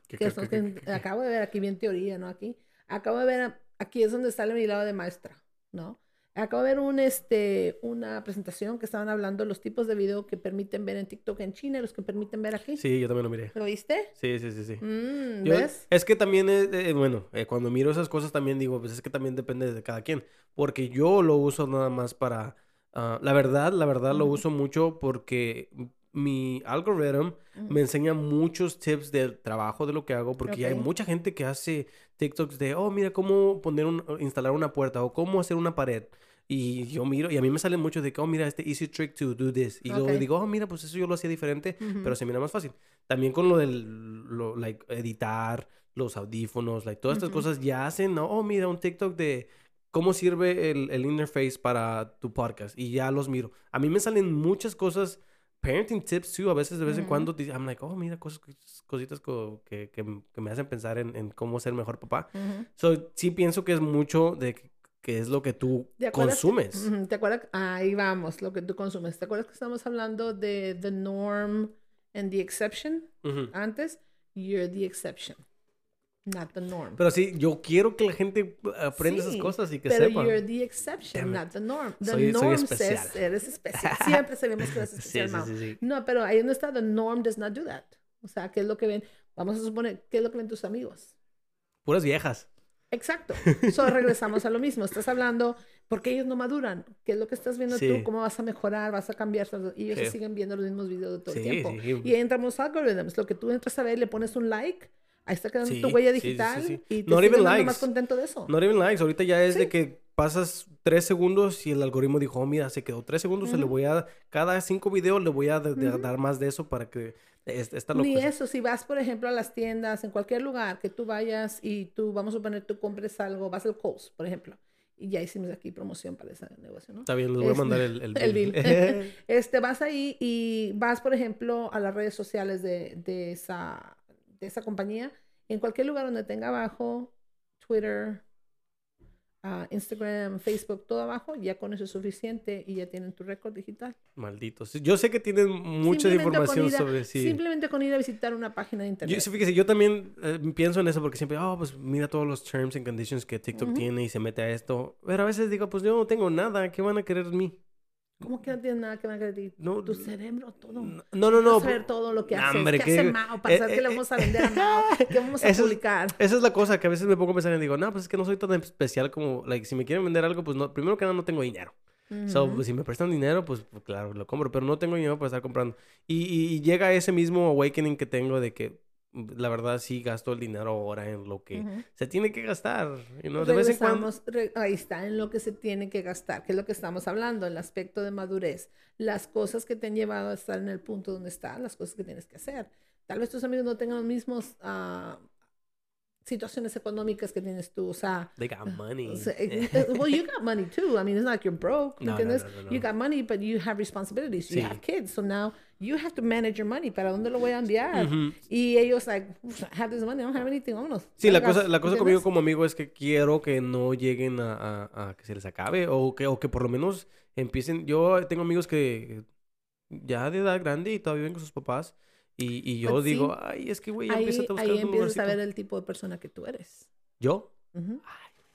acabo de ver aquí bien teoría, ¿no? Aquí, acabo de ver, aquí es donde sale mi lado de maestra, ¿no? Acabo de ver un, este, una presentación que estaban hablando de los tipos de video que permiten ver en TikTok en China y los que permiten ver aquí. sí, yo también lo miré. ¿Lo viste? Sí, sí, sí, sí. Mm, Yo- ¿Ves? es que también, es, eh, bueno, eh, cuando miro esas cosas también digo, pues es que también depende de cada quien. Porque yo lo uso nada más para... ah, la verdad, la verdad lo Ujú. uso mucho porque mi algoritmo Ujú. me enseña muchos tips del trabajo de lo que hago porque hay Ok. mucha gente que hace TikToks de, oh, mira cómo poner un, instalar una puerta o cómo hacer una pared. Y yo miro, y a mí me sale mucho de que, oh, mira, este easy trick to do this. Y luego Ok. digo, oh, mira, pues eso yo lo hacía diferente, Ujú. pero se mira más fácil. También con lo del, lo, like, editar, los audífonos, like, todas estas cosas ya hacen, ¿no? Oh, mira, un TikTok de cómo sirve el, el interface para tu podcast. Y ya los miro. A mí me salen muchas cosas, parenting tips, too, a veces, de vez en cuando, I'm like, oh, mira, cosas, cositas co- que, que, que me hacen pensar en, en cómo ser mejor papá. So, sí pienso que es mucho de que, que es lo que tú ¿Te que- consumes. Ujú, ¿Te acuerdas? Ahí vamos, lo que tú consumes. ¿Te acuerdas que estamos hablando de the norm and the exception Ujú. antes? You're the exception, not the norm. Pero sí, yo quiero que la gente aprenda esas Sí, cosas y que Pero sepa. you're the exception, not the norm. The Soy- soy norm especial. says eres especial. Siempre sabemos que eres especial, sí, sí. No, pero ahí no está. The norm does not do that. O sea, ¿qué es lo que ven? Vamos a suponer, ¿qué es lo que ven tus amigos? Puras viejas. Exacto. So, regresamos a lo mismo. Estás hablando porque ellos no maduran. ¿Qué es lo que estás viendo Sí. tú? ¿Cómo vas a mejorar? ¿Vas a cambiar? Y ellos se Sí. siguen viendo los mismos videos de todo Sí, el tiempo. Y entramos algorithms. Lo que tú entras a ver, le pones un like, ahí está quedando tu huella digital y te Not even likes. más contento de eso. Not even likes. Ahorita ya es de que pasas tres segundos y el algoritmo dijo, oh, mira, se quedó tres segundos, se le voy a... Cada cinco videos le voy a dar más de eso para que... es- Está loco. Ni eso. eso, si vas, por ejemplo, a las tiendas, en cualquier lugar que tú vayas y tú, vamos a suponer, tú compres algo, vas al Coles, por ejemplo, y ya hicimos aquí promoción para ese negocio, ¿no? Está bien, les voy a Es- mandar el, el el bill. bill. Este, vas ahí y vas, por ejemplo, a las redes sociales de, de esa, de esa compañía, en cualquier lugar donde tenga abajo Twitter, ah, Instagram, Facebook, todo abajo, ya con eso es suficiente y ya tienen tu récord digital. Malditos. Yo sé que tienen mucha información a- sobre sí. Simplemente con ir a visitar una página de Yo, internet. sí, fíjese, yo también eh, pienso en eso porque siempre, oh, pues mira todos los terms and conditions que TikTok tiene y se mete a esto. Pero a veces digo, pues yo no tengo nada, ¿qué van a querer de mí? ¿Cómo que no tiene nada que ver ti? No, Tu cerebro, todo. no, no, no. Vas a ver todo lo que No, haces. hombre, ¿Qué que- hace Mao? Para eh, saber eh, qué le vamos a vender a Mao. ¿Qué vamos a es- publicar? Esa es la cosa que a veces me pongo a pensar y digo, no, pues es que no soy tan especial como, like, si me quieren vender algo, pues no, primero que nada no tengo dinero. So, pues, si me prestan dinero, pues, pues, claro, lo compro, pero no tengo dinero para estar comprando. Y, y- y llega ese mismo awakening que tengo de que, la verdad, sí gasto el dinero ahora en lo que se tiene que gastar. you know, de vez en cuando. Re- ahí está, en lo que se tiene que gastar, que es lo que estamos hablando, el aspecto de madurez, las cosas que te han llevado a estar en el punto donde estás, las cosas que tienes que hacer. Tal vez tus amigos no tengan los mismos ah, situaciones económicas que tienes tú, o sea, They got money. o sea, eh, eh, well, you got money too. I mean, it's not like you're broke. ¿me No, no, entiendes? no, no, no. You got money, but you have responsibilities. You Sí. have kids. So now you have to manage your money. ¿Para dónde lo voy a enviar? Ujú. Y ellos, like, I have this money, I don't have anything, vámonos. Sí, la cosa, la cosa conmigo ¿entiendes? como amigo es que quiero que no lleguen a, a- a que se les acabe o que, o que por lo menos empiecen. Yo tengo amigos que ya de edad grande y todavía viven con sus papás y, y yo Pues sí. digo, ay, es que güey, empieza a buscar ahí empiezas a lugarcito". ver el tipo de persona que tú eres. ¿Yo? Ujú.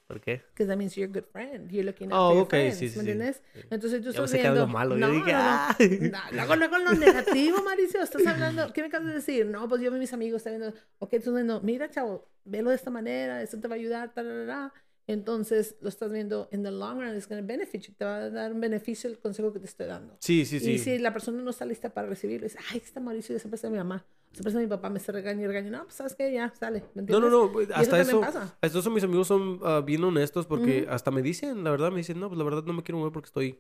¿Por qué? Because that means you're a good friend. You're looking out Oh, for your friends, sí, sí, ¿me sí. entiendes? Sí. Entonces algo viendo... malo. No, Yo dije, no, no. "Ah". No, luego lo negativo, Mauricio, estás hablando, ¿qué me acabas de decir? No, pues yo mis amigos, está viendo, ok, entonces no, mira, chavo, velo de esta manera, esto te va a ayudar. Entonces lo estás viendo in the long run, it's going to benefit you, te va a dar un beneficio el consejo que te estoy dando. Sí, sí, sí. Y si la persona no está lista para recibirlo, dice, ay, está Mauricio, presta a mi mamá, se presta a mi papá, me está regañando y regaña, no, pues sabes qué, ya, sale, ¿me No, no, no, Y hasta también eso, pasa. hasta eso mis amigos son ah, bien honestos porque Ujú. hasta me dicen, la verdad, me dicen, no, pues la verdad no me quiero mover porque estoy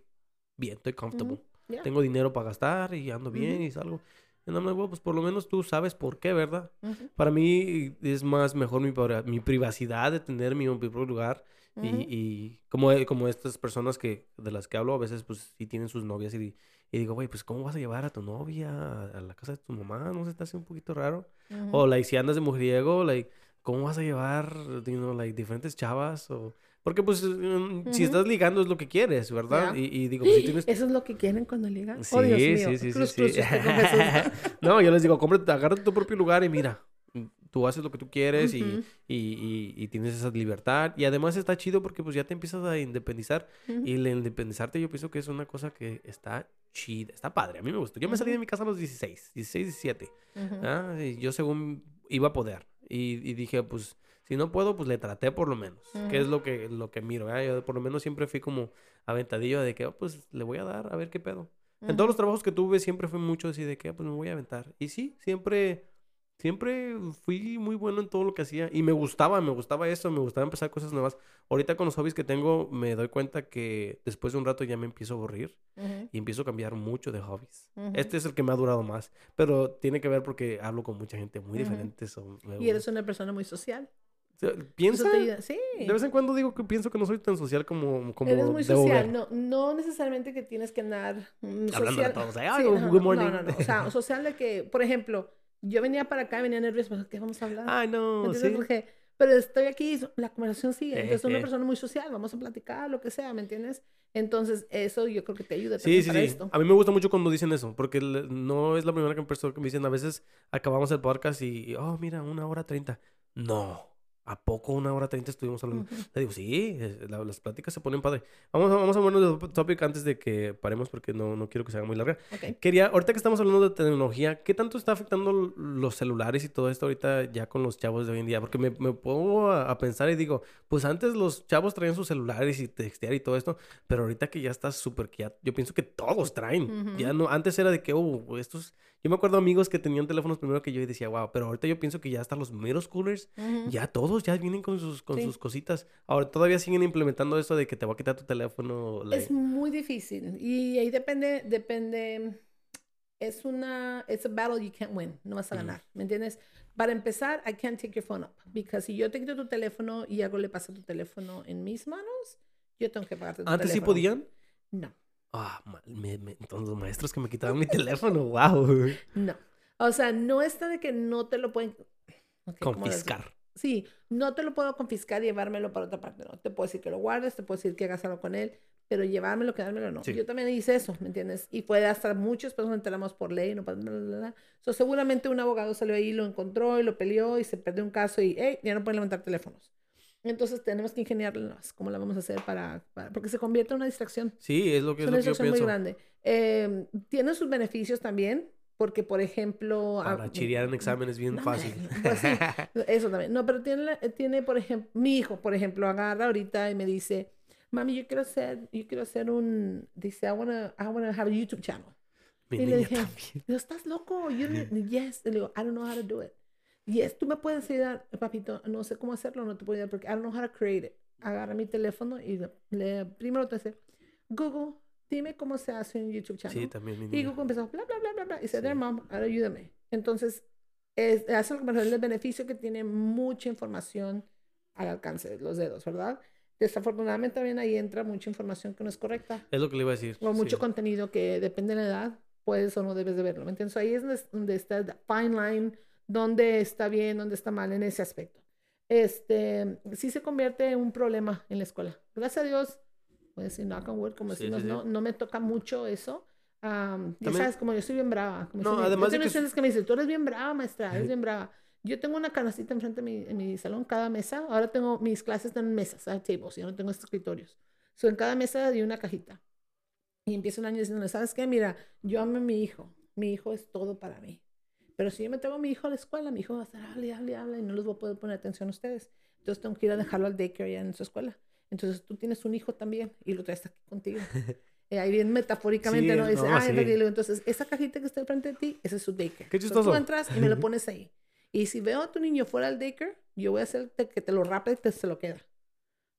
bien, estoy comfortable. Ujú, ya. Tengo dinero para gastar y ando bien Ujú. y salgo. Y no me pues por lo menos tú sabes por qué, ¿verdad? Para mí es más mejor mi, pri- mi privacidad de tener mi propio lugar. Y, como, eh, como estas personas que de las que hablo, a veces pues sí tienen sus novias y, y digo, güey, pues ¿cómo vas a llevar a tu novia a, a la casa de tu mamá? ¿No se te hace un poquito raro? Ujú. O, like, si andas de mujeriego, like, ¿cómo vas a llevar, you know, like, diferentes chavas? O... Porque, pues, mm, si Ujú. estás ligando es lo que quieres, ¿verdad? Ya. Y, y digo, pues, si tienes... Eso es lo que quieren cuando ligan. Sí, oh, Dios mío. sí, sí, sí, Cruz, sí. cruz, con Jesús. no, yo les digo, cómprate, agárrate tu propio lugar y mira, tú haces lo que tú quieres y, Ujú. y, y, y tienes esa libertad. Y además está chido porque pues ya te empiezas a independizar. Ujú. Y el independizarte yo pienso que es una cosa que está chida, está padre. A mí me gustó. Yo me salí de mi casa a los 16, 16, 17. Ujú. Ah, yo según iba a poder. Y dije, pues, si no puedo, pues le traté por lo menos. Que es lo que, lo que miro. ¿verdad? Yo por lo menos siempre fui como aventadillo de que, oh, pues, le voy a dar, a ver qué pedo. En todos los trabajos que tuve siempre fue mucho así de que, ah, pues, me voy a aventar. Y sí, siempre, siempre fui muy bueno en todo lo que hacía. Y me gustaba, me gustaba eso, me gustaba empezar cosas nuevas. Ahorita con los hobbies que tengo, me doy cuenta que después de un rato ya me empiezo a aburrir Ujú. y empiezo a cambiar mucho de hobbies. Este es el que me ha durado más, pero tiene que ver porque hablo con mucha gente muy diferente. so, me- Y eres una persona muy social. Sea, Eso ¿Piensa? Sí. De vez en cuando digo que pienso que no soy tan social como, como Eres muy social. No, no necesariamente que tienes que andar mm, Hablando de social. todos, Sí, "Ay, ay, no, good no, morning". No, no, no. O sea, social de que, por ejemplo, yo venía para acá y venía nerviosa. pues, ¿Qué vamos a hablar? Ay, ¿Me no, entiendes? sí. Porque, pero estoy aquí, la conversación sigue. Entonces, soy una Ejé. persona muy social, vamos a platicar, lo que sea, ¿me entiendes? Entonces, eso yo creo que te ayuda Sí, sí, para sí. esto. A mí me gusta mucho cuando dicen eso, porque no es la primera que- persona que me dicen, a veces acabamos el podcast y, oh, mira, una hora treinta. No, ¿a poco una hora treinta estuvimos hablando? Le digo, sí, la- las pláticas se ponen padre. Vamos, a- vamos a movernos de topic antes de que paremos porque no, no quiero que se haga muy larga. Quería, ahorita que estamos hablando de tecnología, ¿qué tanto está afectando los celulares y todo esto ahorita ya con los chavos de hoy en día? Porque me, me pongo a, a pensar y digo, pues antes los chavos traían sus celulares y textear y todo esto, pero ahorita que ya está súper, que ya- yo pienso que todos traen. Ya no, antes era de que, oh, estos, yo me acuerdo amigos que tenían teléfonos primero que yo y decía, wow, pero ahorita yo pienso que ya hasta los middle schoolers Ujú. ya todos ya vienen con sus, con Sí. sus cositas. Ahora todavía siguen implementando eso de que te va a quitar tu teléfono. like- Es muy difícil y ahí depende, depende, es una, it's a battle you can't win, no vas a ganar, ¿me entiendes? Para empezar, I can't take your phone up, because si yo te quito tu teléfono y algo le pasa a tu teléfono en mis manos, yo tengo que pagarte tu Antes sí teléfono. podían. No, Ah, ma- me- me- entonces los maestros que me quitaban mi teléfono, wow. no. O sea, no está de que no te lo pueden... Confiscar. Sí, no te lo puedo confiscar y llevármelo para otra parte, no. Te puedo decir que lo guardes, te puedo decir que hagas algo con él, pero llevármelo, quedármelo, no. Sí. Yo también hice eso, ¿me entiendes? Y fue hasta muchas personas enteramos por ley, no pasa nada. So, seguramente un abogado salió ahí, lo encontró y lo peleó y se perdió un caso y, hey, ya no pueden levantar teléfonos. Entonces tenemos que ingeniarlas, cómo la vamos a hacer para, para- porque se convierte en una distracción. Sí, es lo que, Es es lo que yo muy grande. Eh, tiene sus beneficios también, porque, por ejemplo... Para ah, chirear en exámenes es bien no, fácil. pues sí, eso también. No, pero tiene, tiene, por ejemplo, mi hijo, por ejemplo, agarra ahorita y me dice, mami, yo quiero hacer, yo quiero hacer un, dice, I wanna, I wanna have a YouTube channel. Mi y le niña dije, también. "Pero estás loco, you yes. Y le digo, I don't know how to do it. Yes, tú me puedes ayudar, papito, no sé cómo hacerlo, no te puedo ayudar porque I don't know how to create it. Agarra mi teléfono y le, primero te dice, Google, dime cómo se hace un YouTube channel. Sí, también mi Y. Google empezó, bla, bla, bla, bla, bla. Y dice, Sí. mom, ahora ayúdame. Entonces, es, hace refiero, el beneficio que tiene mucha información al alcance de los dedos, ¿verdad? Desafortunadamente también ahí entra mucha información que no es correcta. Es lo que le iba a decir. O mucho sí. contenido que depende de la edad, puedes o no debes de verlo. ¿Me entiendes? Ahí es donde, está el fine line, donde está bien, donde está mal en ese aspecto. Este, sí se convierte en un problema en la escuela. Gracias a Dios, knock on wood, como Sí, decimos, sí, sí. no, no me toca mucho eso. Am, ya sabes, como yo soy bien brava. Como No, además yo de que- que me dicen, tú eres bien brava, maestra, eres bien brava. Yo tengo una canastita enfrente de mi, en mi salón, cada mesa. Ahora tengo, mis clases están en mesas, a tables, yo no tengo escritorios. So, en cada mesa di una cajita. Y empiezo un año diciendo, ¿sabes qué? Mira, yo amo a mi hijo. Mi hijo es todo para mí. Pero si yo me traigo a mi hijo a la escuela, mi hijo va a estar, hable, hable, hable, y no les voy a poder poner atención a ustedes. Entonces tengo que ir a dejarlo al daycare allá en su escuela. Entonces tú tienes un hijo también y lo traes aquí contigo. Eh, ahí bien metafóricamente, Sí, ¿no? Dice, no, ah, sí. entonces esa cajita que está enfrente de ti, ese es su daycare. Qué Entonces, chistoso. tú entras y me lo pones ahí. Y si veo a tu niño fuera del daycare, yo voy a hacer que te lo rape y te se lo queda.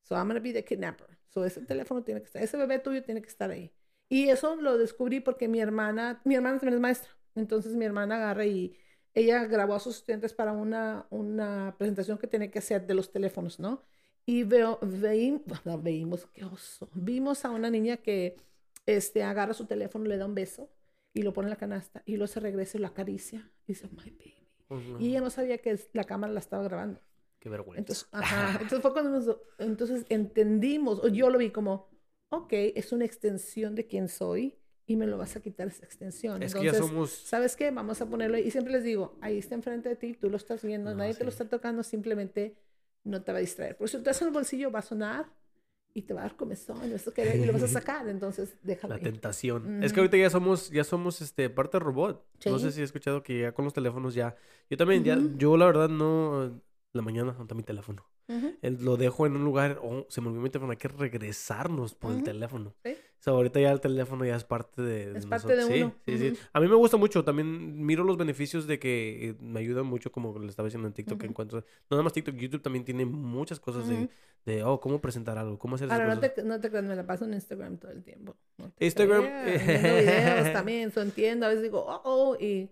So I'm gonna be the kidnapper. So ese teléfono tiene que estar, ese bebé tuyo tiene que estar ahí. Y eso lo descubrí porque mi hermana, mi hermana también es maestra. Entonces mi hermana agarra y ella grabó a sus estudiantes para una, una presentación que tenía que hacer de los teléfonos, ¿no? Y veo, veí- no, veímos, qué oso. Vimos a una niña que este, agarra su teléfono, le da un beso y lo pone en la canasta y luego se regresa y lo acaricia y dice, my baby. Ujú. Y ella no sabía que la cámara la estaba grabando. Qué vergüenza. Entonces, ajá, entonces fue cuando nos, entonces entendimos, o yo lo vi como, ok, es una extensión de quién soy y me lo vas a quitar esa extensión. es que entonces, ya somos... ¿sabes qué? Vamos a ponerlo ahí. Y siempre les digo, ahí está enfrente de ti, tú lo estás viendo, No, nadie te lo sí. está tocando, simplemente no te va a distraer. Por eso te en el bolsillo, va a sonar y te va a dar comezón a querer- y lo vas a sacar, entonces déjalo La tentación. Es que ahorita ya somos, ya somos este, parte robot. No sé Sí. si he escuchado que ya con los teléfonos ya. Yo también, ya, yo la verdad no. La mañana anda mi teléfono. Ujú, El- lo dejo en un lugar, oh, se me olvidó mi teléfono, hay que regresarnos por el Ujú. teléfono. Sí. O sea, ahorita ya el teléfono ya es parte de... Es parte de nosotros. uno. Sí, sí, Ujú. sí. A mí me gusta mucho, también miro los beneficios de que eh, me ayudan mucho, como le estaba diciendo en TikTok, que Ujú. encuentro... No nada más TikTok, YouTube también tiene muchas cosas de, Ujú. de, oh, cómo presentar algo, cómo hacer esas Ahora, no cosas. te, no te creas, me la paso en Instagram todo el tiempo. No Instagram, creas, videos también, so entiendo. A veces digo, oh, oh, y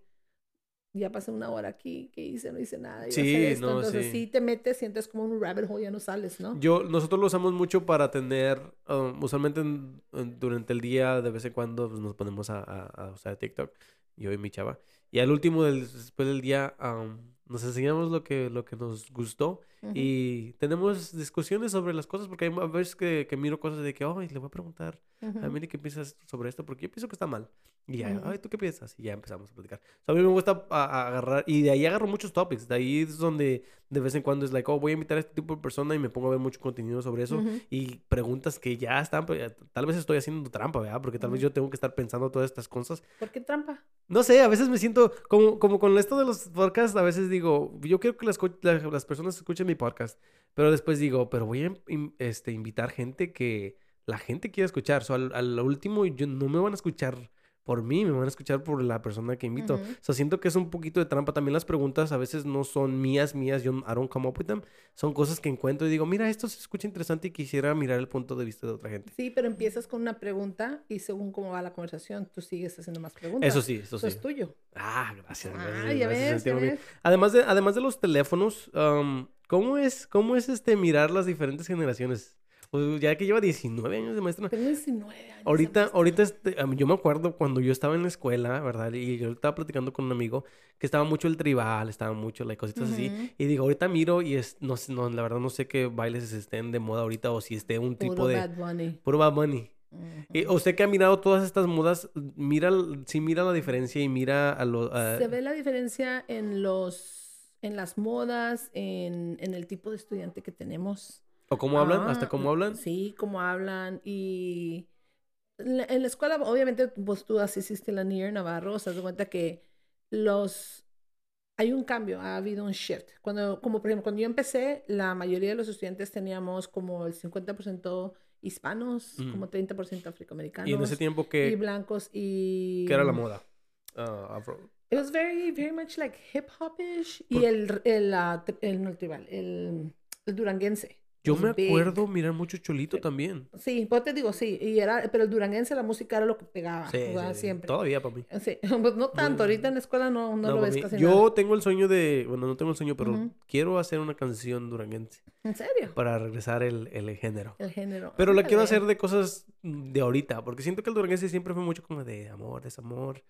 ya pasé una hora aquí, ¿qué hice? No hice nada. iba a Sí, hacer esto. no, Entonces, sí. sí. te metes, sientes como un rabbit hole, ya no sales, ¿no? Yo, nosotros lo usamos mucho para tener, um, usualmente en- en- durante el día, de vez en cuando, pues, nos ponemos a, a- a usar TikTok, yo y mi chava. Y al último, del, después del día, um, nos enseñamos lo que, lo que nos gustó Ujú. y tenemos discusiones sobre las cosas, porque hay a veces que, que miro cosas de que, ay, le voy a preguntar a Ujú. Miri qué piensas sobre esto, porque yo pienso que está mal. Y ya, Ujú. ay, ¿tú qué piensas? Y ya empezamos a platicar. O sea, a mí me gusta a- a agarrar, y de ahí agarro muchos topics. De ahí es donde de vez en cuando es like, oh, voy a invitar a este tipo de persona y me pongo a ver mucho contenido sobre eso. Y preguntas que ya están, ya- tal vez estoy haciendo trampa, ¿verdad? Porque tal vez yo tengo que estar pensando todas estas cosas. ¿Por qué trampa? No sé, a veces me siento como, como con esto de los podcasts, a veces digo, yo quiero que las, las personas escuchen mi podcast, pero después digo, pero voy a este, invitar gente que la gente quiera escuchar. So, al, al último, yo, no me van a escuchar por mí, me van a escuchar por la persona que invito. Ujú. O sea, siento que es un poquito de trampa. También las preguntas a veces no son mías, mías, yo I don't come up with them. Son cosas que encuentro y digo, mira, esto se escucha interesante y quisiera mirar el punto de vista de otra gente. Sí, pero empiezas con una pregunta y según cómo va la conversación, tú sigues haciendo más preguntas. Eso sí, eso Eso sí. es tuyo. Ah, gracias. Ah, gracias, ya gracias, ves, ya sentirme bien. ves. Además de, además de los teléfonos, um, ¿cómo es, cómo es este mirar las diferentes generaciones? Pues ya que lleva 19 años de maestra. Tengo 19 años. Ahorita, ahorita este, yo me acuerdo cuando yo estaba en la escuela, ¿verdad? Y yo estaba platicando con un amigo que estaba mucho el tribal, estaba mucho las cositas así. Y digo, ahorita miro y es, no, no, la verdad no sé qué bailes estén de moda ahorita o si esté un tipo Puro de... Bad Bunny. Puro Bad Bunny. Y usted que ha mirado todas estas modas, mira, sí mira la diferencia y mira a los... Se ve la diferencia en los, en las modas, en, en el tipo de estudiante que tenemos. O cómo hablan, Ah, hasta cómo hablan. Sí, cómo hablan. Y en la, en la escuela, obviamente, pues tú asististe a la Nier Navarro, se das cuenta que los... Hay un cambio, ha habido un shift. Cuando, como por ejemplo, cuando yo empecé, la mayoría de los estudiantes teníamos como el 50% hispanos, Mm. como 30% afroamericanos. Y en ese tiempo y que, blancos y... que era la moda. Ah, afro. It was very, very much like hip hopish. Y Por- el, el, ah, el, el el, el duranguense. Yo was me big. acuerdo mirar mucho Cholito también. Sí, pues te digo, sí. Y era, pero el duranguense, la música era lo que pegaba, Sí. Siempre. Todavía para mí. Sí, pues no tanto. Ahorita en la escuela no, no, No, lo ves mí. casi Yo nada. tengo el sueño de, bueno, no tengo el sueño, pero quiero hacer una canción duranguense ¿En serio? para regresar el, el género. El género. Pero la quiero hacer de cosas de ahorita, porque siento que el duranguense siempre fue mucho como de amor, desamor.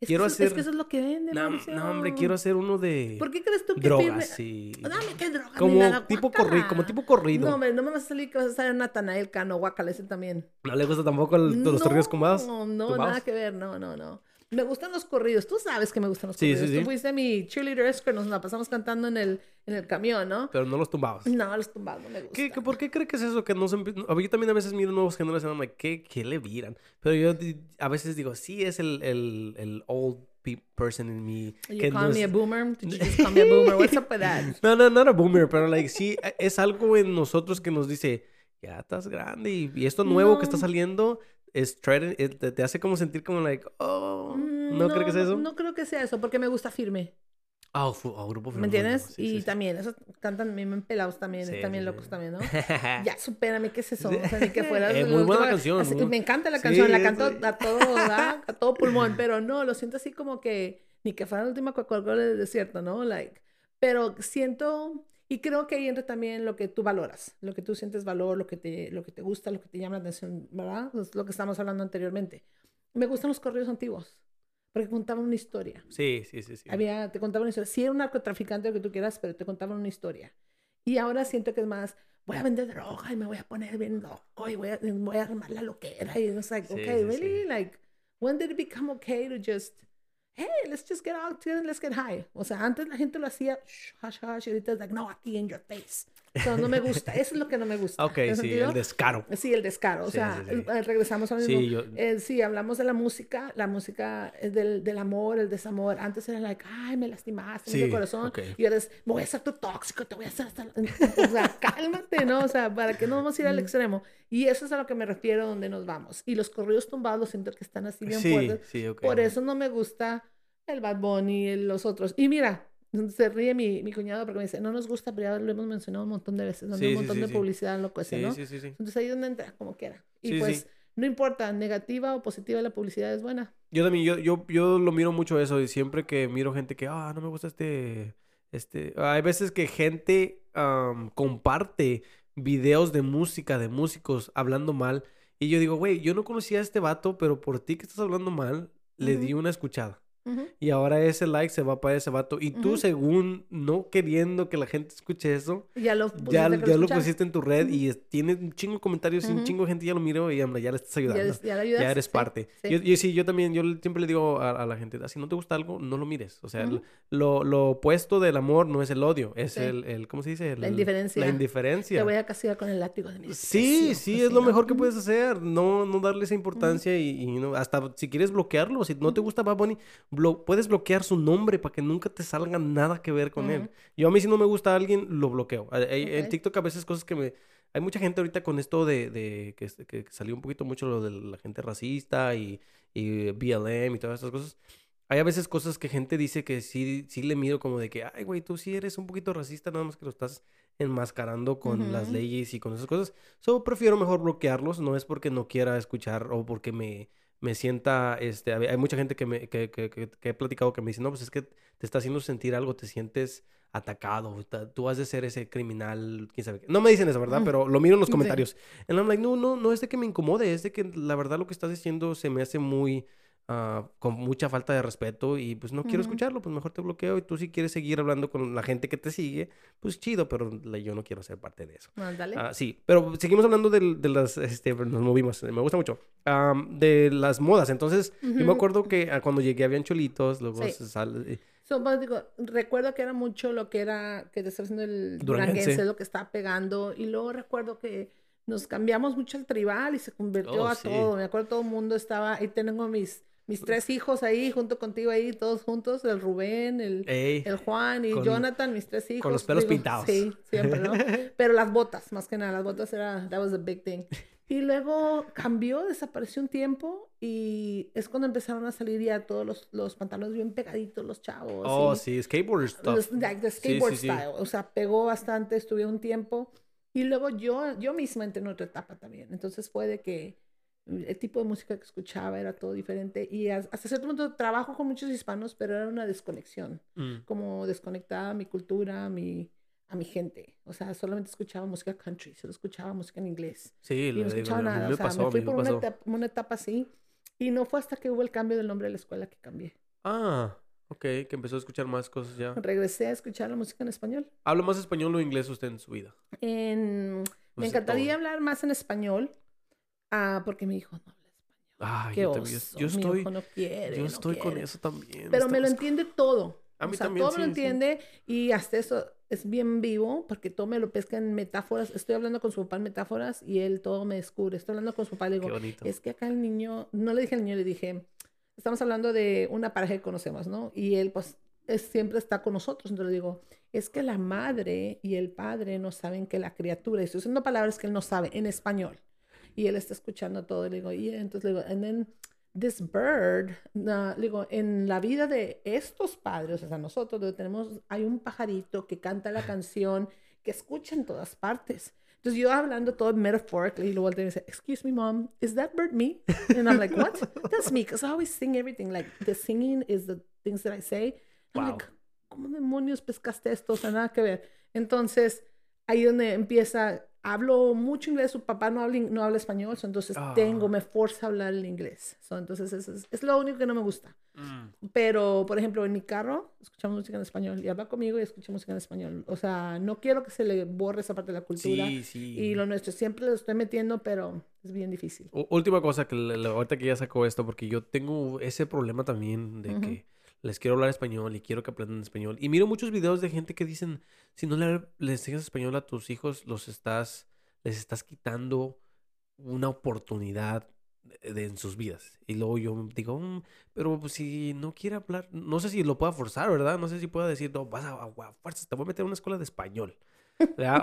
Es quiero que eso- hacer- Es que eso es lo que vende, No, no, hombre, quiero hacer uno de ¿Por qué crees tú que drogas firme- y... Dame qué droga, Como nada, tipo corrido, como tipo corrido. No, No, hombre, no me vas a salir que vas a salir Natanael Cano, guácala, ese también. le gusta tampoco el- los corridos tumbados. No, no, tumbados? nada que ver, no, no, no. Me gustan los corridos, tú sabes que me gustan los Sí, sí, corridos. sí. Tú fuiste mi cheerleader escort, nos la pasamos cantando en el, en el camión, ¿no? Pero no los tumbados. No, los tumbados no me gustan. ¿Qué, ¿Por qué cree que es eso? Que no se a Yo también a veces miro nuevos géneros y I'm like, ¿qué, qué le viran? Pero yo a veces digo, sí es el, el, el old pe- person in me. You que call no me a boomer? Did you just call me a boomer? What's up with that? No, no, no era boomer, pero like, sí, e- es algo en nosotros que nos dice, ya estás grande y, y esto nuevo que está No. saliendo es te, te hace como sentir como like, oh, Mm, ¿no, creo que sea eso? No, creo que sea eso, porque me gusta firme. Ah, fu- ah, grupo ¿Me Firme, entiendes? sí, y sí, sí. también, esos cantan bien pelados también, Sí, sí, locos sí. también, ¿no? Ya, supérame, ¿qué es eso? O sea, ni que fuera... Es muy buena último- canción, así- muy- Me encanta la Sí, canción, la canto a todo, ¿verdad? a todo pulmón, pero no, lo siento así como que ni que fuera la última Coca-Cola del desierto, ¿no? Like, pero siento... Y creo que ahí entra también lo que tú valoras, lo que tú sientes valor, lo que te, lo que te gusta, lo que te llama la atención, ¿verdad? Es lo que estábamos hablando anteriormente. Me gustan los corridos antiguos, porque contaban una historia. Sí, sí, sí, sí. Había, te contaban una historia. Sí, era un narcotraficante, lo que tú quieras, pero te contaban una historia. Y ahora siento que es más, voy a vender droga y me voy a poner bien loco y voy a, voy a armar la loquera. Y es like, Sí, okay, sí, really? Like, when did it become okay to just, hey, let's just get out and let's get high? O sea, antes la gente lo hacía, shh, hush, hush, ahorita es like, no, aquí in your face. Sea, no me gusta. Eso es lo que no me gusta. Ok, ¿Tiene sí, sentido? el descaro. Sí, el descaro. O Sí, sea, sí, sí. eh, regresamos al Sí, mismo. yo- Eh, sí, hablamos de la música. La música es del, del amor, el desamor. Antes era like, ay, me lastimaste, el corazón. ok. Y ahora es, me voy a hacer tu tóxico, te voy a hacer hasta... O sea, cálmate, ¿no? O sea, para que no vamos a ir al extremo. Y eso es a lo que me refiero donde nos vamos. Y los corridos tumbados siento que están así bien fuertes. sí, ok. Por eso no me gusta el Bad Bunny los otros. Y mira, se ríe mi, mi cuñado porque me dice, no nos gusta, pero ya lo hemos mencionado un montón de veces, donde Sí, hay un montón sí, de publicidad loco ese, Sí, ¿no? sí, sí, sí. Entonces ahí es donde entra, como quiera. Y pues, no importa, negativa o positiva, la publicidad es buena. Yo también, yo, yo, yo lo miro mucho eso y siempre que miro gente que, ah, no me gusta este, este, hay veces que gente am, comparte videos de música, de músicos hablando mal y yo digo, güey, yo no conocía a este vato, pero por ti que estás hablando mal, le di una escuchada. Y ahora ese like se va para ese vato. Y tú, Ujú. según no queriendo que la gente escuche eso, Ya lo, ya, pusiste que ya lo pusiste en tu red y es- tiene un chingo de comentarios y un chingo de gente ya lo miró y hombre, ya le estás Ya, ayudando. ya Ya ayudas. eres sí, parte. sí. Yo, yo sí, yo también, yo siempre le digo a, a la gente, "Ah, si no te gusta algo, no lo mires. O sea, lo, lo opuesto del amor no es el odio, es Sí. el, el, ¿cómo se dice? La El- indiferencia. La Te indiferencia. voy a castigar con el látigo de mi Sí, sí, es lo mejor que puedes hacer. No, no darle esa importancia y, y no, hasta si quieres bloquearlo, si no te gusta Bad Bunny, blo- puedes bloquear su nombre para que nunca te salga nada que ver con él. Yo a mí si no me gusta a alguien, lo bloqueo. En Ok. TikTok a veces cosas que me... Hay mucha gente ahorita con esto de, de que, que salió un poquito mucho lo de la gente racista y, y BLM y todas esas cosas. Hay a veces cosas que gente dice que sí, sí le miro como de que, ay, güey, tú sí eres un poquito racista, nada más que lo estás enmascarando con las leyes y con esas cosas. So, prefiero mejor bloquearlos, no es porque no quiera escuchar o porque me, me sienta, este, hay mucha gente que, me, que, que, que, que he platicado que me dice, no, pues es que te está haciendo sentir algo, te sientes atacado, ta- tú has de ser ese criminal, quién sabe qué. No me dicen eso, ¿verdad? Mm. Pero lo miro en los Sí. comentarios. And I'm like, no, no, no es de que me incomode, es de que la verdad lo que estás diciendo se me hace muy, ah, con mucha falta de respeto y pues no quiero Ujú. escucharlo, pues mejor te bloqueo y tú si quieres seguir hablando con la gente que te sigue, pues chido, pero yo no quiero ser parte de eso. Ah, sí, pero seguimos hablando del- de, las, este, nos movimos, me gusta mucho, Am, de las modas. Entonces, yo me acuerdo que ah, cuando llegué habían cholitos, luego Sí. sale... eh, So, pues, digo, recuerdo que era mucho lo que era, que te está haciendo el Duranguense. lo que estaba pegando. Y luego recuerdo que nos cambiamos mucho el tribal y se convirtió Oh, a sí. todo. Me acuerdo todo el mundo estaba, ahí tengo mis, mis tres hijos ahí, junto contigo ahí, todos juntos, el Rubén, el, ey, el Juan y con- Jonathan, mis tres hijos. los pelos pintados. Sí, siempre, ¿no? Pero las botas, más que nada, las botas era, that was a big thing. Y luego cambió, desapareció un tiempo y es cuando empezaron a salir ya todos los, los pantalones bien pegaditos, los chavos. oh, sí, skateboard stuff. los- like the skateboard sí, sí. style. O sea, pegó bastante, estuve un tiempo. Y luego yo, yo misma entré en otra etapa también. Entonces fue de que el tipo de música que escuchaba era todo diferente. Y as- hasta cierto punto trabajo con muchos hispanos, pero era una desconexión. Mm. Como desconectada a mi cultura, a mi, a mi gente. O sea, solamente escuchaba música country, solo escuchaba música en inglés. Sí, Y no digo, escuchaba mí nada. me O sea, pasó, me fui mí por me una etapa, una etapa así. Y no fue hasta que hubo el cambio del nombre de la escuela que cambié. Ah, ok, que empezó a escuchar más cosas ya. Regresé a escuchar la música en español. ¿Habla más español o inglés usted en su vida? En... Pues Me de encantaría todo. hablar más en español, ah, porque mi hijo no habla español. Ay, Qué yo también. oso, Yo mi estoy, hijo no quiere, yo no estoy con eso también. Pero me lo entiende todo. A o mí sea, también, todo me lo sí. entiende y hasta eso es bien vivo porque todo me lo pesca en metáforas. Estoy hablando con su papá en metáforas y él todo me descubre. Estoy hablando con su papá y le digo, es que acá el niño, no le dije al niño, le dije, estamos hablando de una pareja que conocemos, ¿no? Y él pues es- siempre está con nosotros. Entonces le digo, es que la madre y el padre no saben que la criatura, y estoy usando palabras que él no sabe en español. Y él está escuchando todo y le digo, y entonces le digo, and then this bird, na- le digo, en la vida de estos padres, o sea, nosotros tenemos, hay un pajarito que canta la canción que escucha en todas partes. Entonces yo hablando todo metaphorically, y luego él me dice, excuse me, mom, is that bird me? And I'm like, what? That's me, because I always sing everything. Like, the singing is the things that I say. I'm Wow. like, ¿cómo demonios pescaste esto? O sea, nada que ver. Entonces, ahí donde empieza, hablo mucho inglés, su papá no habla, no habla español, so entonces Ah. tengo, me forza a hablar el inglés. So, entonces, eso es, es lo único que no me gusta. Mm. Pero, por ejemplo, en mi carro, escuchamos música en español y habla conmigo y escucha música en español. O sea, no quiero que se le borre esa parte de la cultura. Sí, sí. Y lo nuestro siempre lo estoy metiendo, pero es bien difícil. U- Última cosa que ahorita que ya sacó esto, porque yo tengo ese problema también de que les quiero hablar español y quiero que aprendan español. Y miro muchos videos de gente que dicen, si no le, enseñas español a tus hijos, los estás, les estás quitando una oportunidad de, en sus vidas. Y luego yo digo, "Mm, pero pues, si no quiere hablar, no sé si lo pueda forzar, ¿verdad? No sé si pueda decir, no, vas a, a, a te voy a meter a una escuela de español.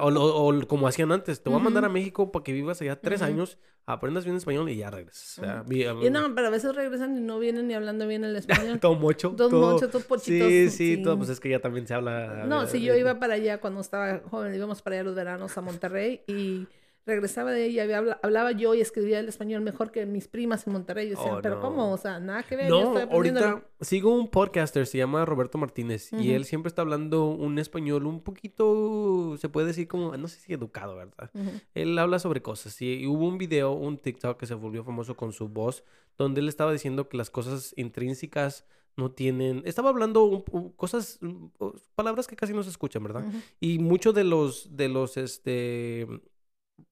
O, lo- o como hacían antes, te voy a mandar a. México para que vivas allá tres años, aprendas bien español y ya regresas. Mi- a Y no, pero a veces regresan y no vienen ni hablando bien el español. todo mocho. Todo- mochos, dos pochitos. Sí, sí, todo, pues es que ya también se habla. No, si yo eh, iba para allá cuando estaba joven, íbamos para allá los veranos a Monterrey y regresaba de ella, había- habla- hablaba yo y escribía el español mejor que mis primas en Monterrey. Oh, pero no. ¿cómo? O sea, nada que ver. No, estoy aprendiéndolo". ahorita sigo un podcaster, se llama Roberto Martínez, y él siempre está hablando un español un poquito, se puede decir como, no sé si educado, ¿verdad? Él habla sobre cosas. Y, hubo un video, un TikTok que se volvió famoso con su voz, donde él estaba diciendo que las cosas intrínsecas no tienen. Estaba hablando un- un- cosas, o- palabras que casi no se escuchan, ¿verdad? Y muchos de los, de los, este,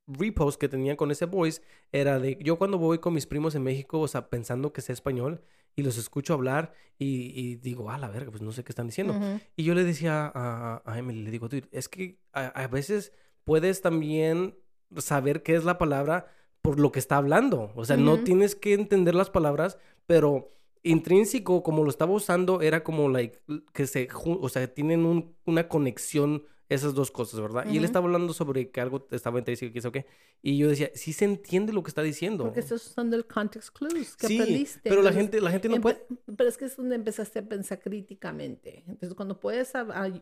reposts que tenían con ese voice era de, yo cuando voy con mis primos en México, o sea, pensando que sé español, y los escucho hablar, y, y digo, ah, la verga, pues no sé qué están diciendo. Y yo le decía a, a Emily, le digo, "Dude, es que a, a veces puedes también saber qué es la palabra por lo que está hablando. O sea, no tienes que entender las palabras, pero intrínseco, como lo estaba usando, era como, like, que se, o sea, tienen un- una conexión esas dos cosas, ¿verdad? Y él estaba hablando sobre que algo estaba intrínseco, que qué. Y yo decía, sí se entiende lo que está diciendo. Porque estás usando el context clues que sí, aprendiste. pero la gente, la gente no puede... Pero es que es donde empezaste a pensar críticamente. Entonces, cuando puedes,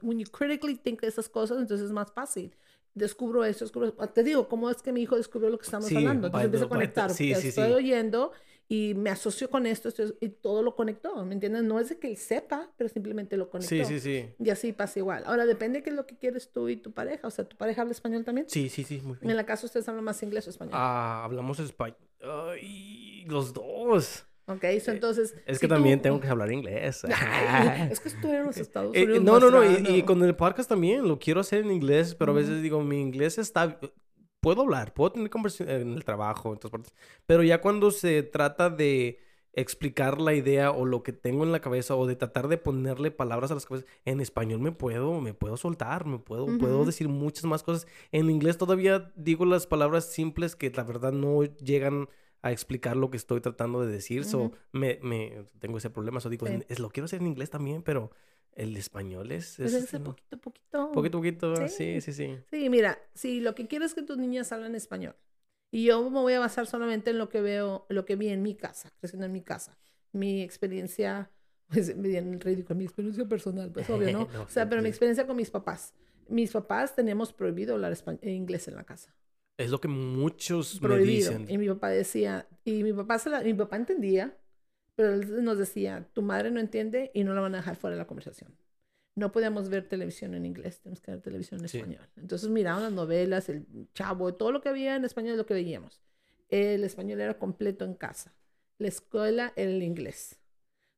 when you critically think de esas cosas, entonces es más fácil. Descubro eso, descubro... Te digo, ¿cómo es que mi hijo descubrió lo que estamos Sí, hablando? Entonces by empieza a conectar. sí, sí, estoy oyendo y me asocio con esto, esto, y todo lo conectó, ¿me entiendes? No es de que él sepa, pero simplemente lo conectó. Sí, sí, sí. Y así pasa igual. Ahora, depende de qué es lo que quieres tú y tu pareja. O sea, ¿tu pareja habla español también? Sí, sí, sí, muy bien. En la casa ustedes hablan más inglés o español. Ah, hablamos español. Ay, los dos. Ok, so entonces... Es si que tú- también tengo que hablar inglés. Es que estuve en los Estados Eh, Unidos. no, no, no. Y, y con el podcast también lo quiero hacer en inglés, pero a veces digo, mi inglés está. Puedo hablar, puedo tener conversación en el trabajo, en todas partes. Pero ya cuando se trata de explicar la idea o lo que tengo en la cabeza o de tratar de ponerle palabras a las cabezas, en español me puedo, me puedo soltar, me puedo, puedo Ujú. decir muchas más cosas. En inglés todavía digo las palabras simples que la verdad no llegan a explicar lo que estoy tratando de decir. So, Ujú. me, me, tengo ese problema. So, digo, Sí. es, lo quiero hacer en inglés también, pero el español es... Pues es ese no. poquito, poquito. Poquito, poquito. ah, Sí. Sí, sí, sí. Sí, mira, si lo que quiero es que tus niñas hablen español y yo me voy a basar solamente en lo que veo, lo que vi en mi casa, creciendo en mi casa, mi experiencia, pues bien ridículo, mi experiencia personal, pues obvio, ¿no? No, o sea, pero mi experiencia con mis papás. Mis papás tenemos prohibido hablar espa- inglés en la casa. Es lo que muchos me prohibido. dicen. Y mi papá decía, y mi papá, se la- mi papá entendía, pero él nos decía, tu madre no entiende y no la van a dejar fuera de la conversación. No podíamos ver televisión en inglés, tenemos que ver televisión en Sí. español. Entonces miraban las novelas, el chavo, todo lo que había en español es lo que veíamos. El español era completo en casa. La escuela era el inglés.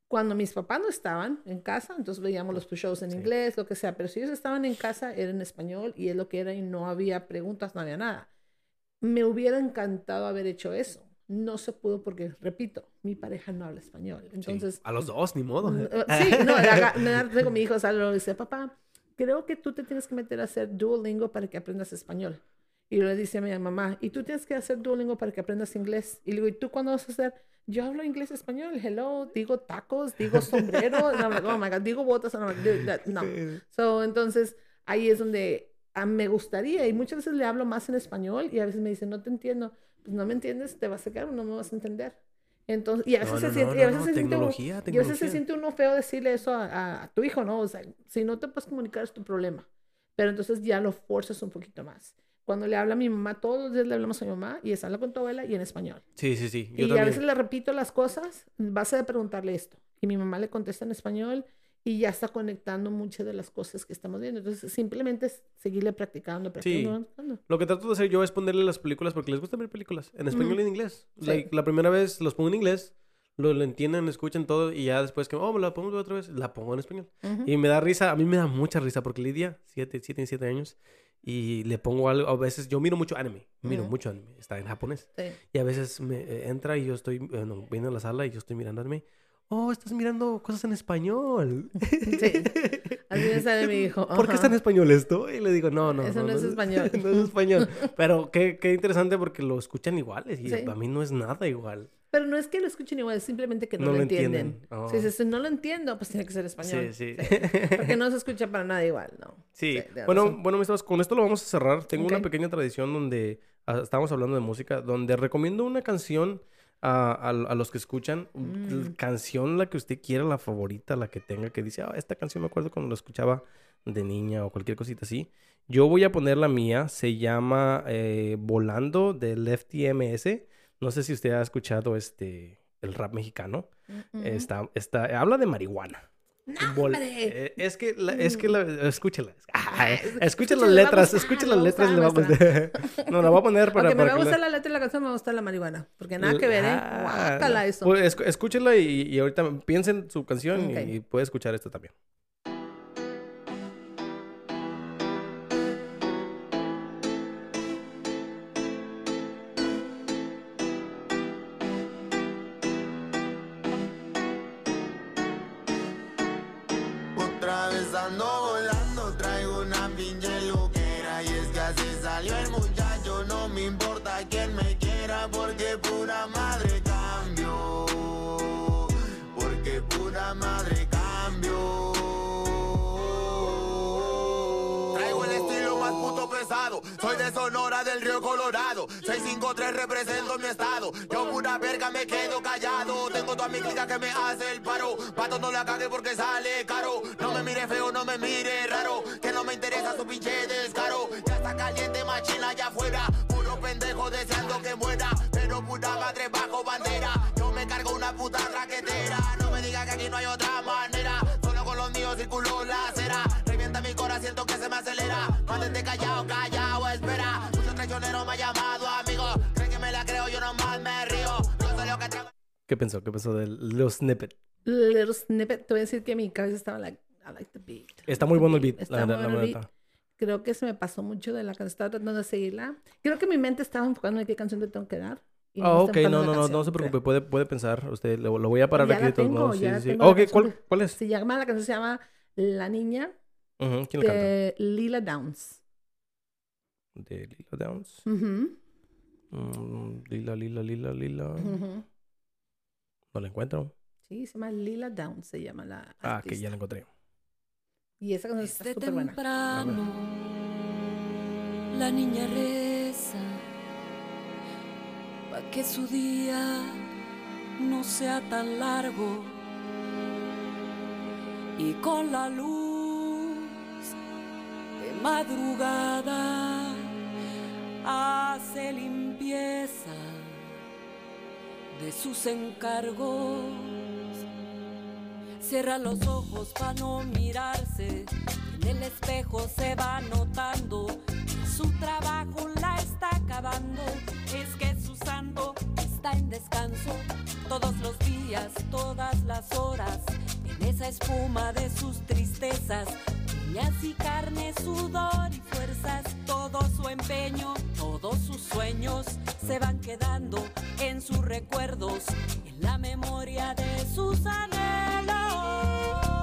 Cuando mis papás no estaban en casa, entonces veíamos los shows en Sí. inglés, lo que sea, pero si ellos estaban en casa era en español y es lo que era y no había preguntas, no había nada. Me hubiera encantado haber hecho eso. No se pudo porque, repito, mi pareja no habla español. Sí. Entonces, A los dos, ni modo. Eh, Sí, no, me con mi hijo, Salo, dice, papá, creo que tú te tienes que meter a hacer Duolingo para que aprendas español. Y le dice a mi mamá, y tú tienes que hacer Duolingo para que aprendas inglés. Y le digo, ¿y tú cuándo vas a hacer? Yo hablo inglés español, hello, digo tacos, digo sombrero, like, oh my God, digo botas, dude, that- no. So, entonces, ahí es donde ah, me gustaría, y muchas veces le hablo más en español, y a veces me dice, no te entiendo. Pues no me entiendes, te vas a quedar, no me vas a entender. Entonces, y a veces No, se no, siente, no, y a veces no, se siente uno- y a veces se siente uno feo decirle eso a, a- a tu hijo, ¿no? O sea, si no te puedes comunicar es tu problema. Pero entonces ya lo forzas un poquito más. Cuando le habla a mi mamá, todos los días le hablamos a mi mamá y es habla con tu abuela y en español. Sí, sí, sí. Yo y a veces le repito las cosas, vas a preguntarle esto. Y mi mamá le contesta en español y ya está conectando muchas de las cosas que estamos viendo. Entonces simplemente es seguirle practicando, practicando. practicando. Lo que trato de hacer yo es ponerle las películas porque les gusta ver películas en español Ujú. y en inglés. Sí. Like, la primera vez los pongo en inglés, lo, lo entienden, escuchan todo y ya después que, oh, me la pongo otra vez, la pongo en español. Ujú. Y me da risa, a mí me da mucha risa porque Lidia, siete, siete, tiene siete años, y le pongo algo, a veces yo miro mucho anime, miro Ujú. mucho anime, está en japonés. Sí. Y a veces me eh, entra y yo estoy, eh, no, viene a la sala y yo estoy mirando anime. Oh, estás mirando cosas en español. Sí. Así me sale mi hijo. ¿Por qué está en español esto? Y le digo, no, no. Eso no es español. no es español. Pero qué, qué interesante porque lo escuchan iguales y Sí. a mí no es nada igual. Pero no es que lo escuchen igual, es simplemente que no, No lo entienden. entienden. Oh. Si dices, no lo entiendo, pues tiene que ser español. Sí, sí. Porque no se escucha para nada igual, ¿no? Sí, bueno, razón. bueno, mis con esto lo vamos a cerrar. Tengo una pequeña tradición donde ah, estamos hablando de música, donde recomiendo una canción a, a- a los que escuchan, Mm. canción la que usted quiera, la favorita, la que tenga, que dice, ah, esta canción me acuerdo cuando la escuchaba de niña o cualquier cosita así. Yo voy a poner la mía, se llama eh, Volando de Lefty MS. No sé si usted ha escuchado este el rap mexicano. Mm, mm. Está, está, habla de marihuana. Eh, es que, la, es que la, escúchela. Ah, es- escuche escúchela, las letras, le las letras. le no, la voy a poner para, Aunque me para va a gustar la- letra de la canción, me va a gustar la marihuana. Porque nada que ver, ¿eh? Ah, Guácala eso. pues, escúchela y, y ahorita piensen su canción y- y, puede escuchar esto también. Del Río Colorado. 653 represento mi estado. Yo pura verga me quedo callado. Tengo toda mi clica que me hace el paro. Pato no la cague porque sale caro. No me mire feo, no me mire raro. Que no me interesa su pinche descaro. Ya está caliente machina allá afuera Puro pendejo deseando que muera. Pero pura madre ¿Qué pensó? ¿Qué pensó del Little Snippet? Little Snippet, te voy a decir que mi cabeza estaba like, I like the beat. Está muy bueno el beat, Está muy bueno el beat. Creo que se me pasó mucho de la canción, estaba tratando de seguirla. Creo que mi mente estaba enfocando en qué canción te tengo que dar. Ah, ok, no, no, no, no se preocupe, puede, puede pensar. Usted lo, voy a parar aquí de todos modos. Sí, sí, Ok, ¿cuál, cuál es? Se llama, la canción se llama La Niña ¿Quién la canta? de Lila Downs. De Lila Downs. Mm, lila, Lila, Lila, Lila. No la encuentro. Sí, se llama Lila Downs, se llama la Ah, que ya artista. la encontré. Y esa canción está Desde súper buena. temprano la niña reza para que su día no sea tan largo y con la luz de madrugada hace limpieza de sus encargos. Cierra los ojos para no mirarse. En el espejo se va notando su trabajo la está acabando. Es que su santo está en descanso todos los días, todas las horas. En esa espuma de sus tristezas, uñas y carne, sudor y fuerzas. Todo su empeño, todos sus sueños se van quedando en sus recuerdos, en la memoria de sus anhelos.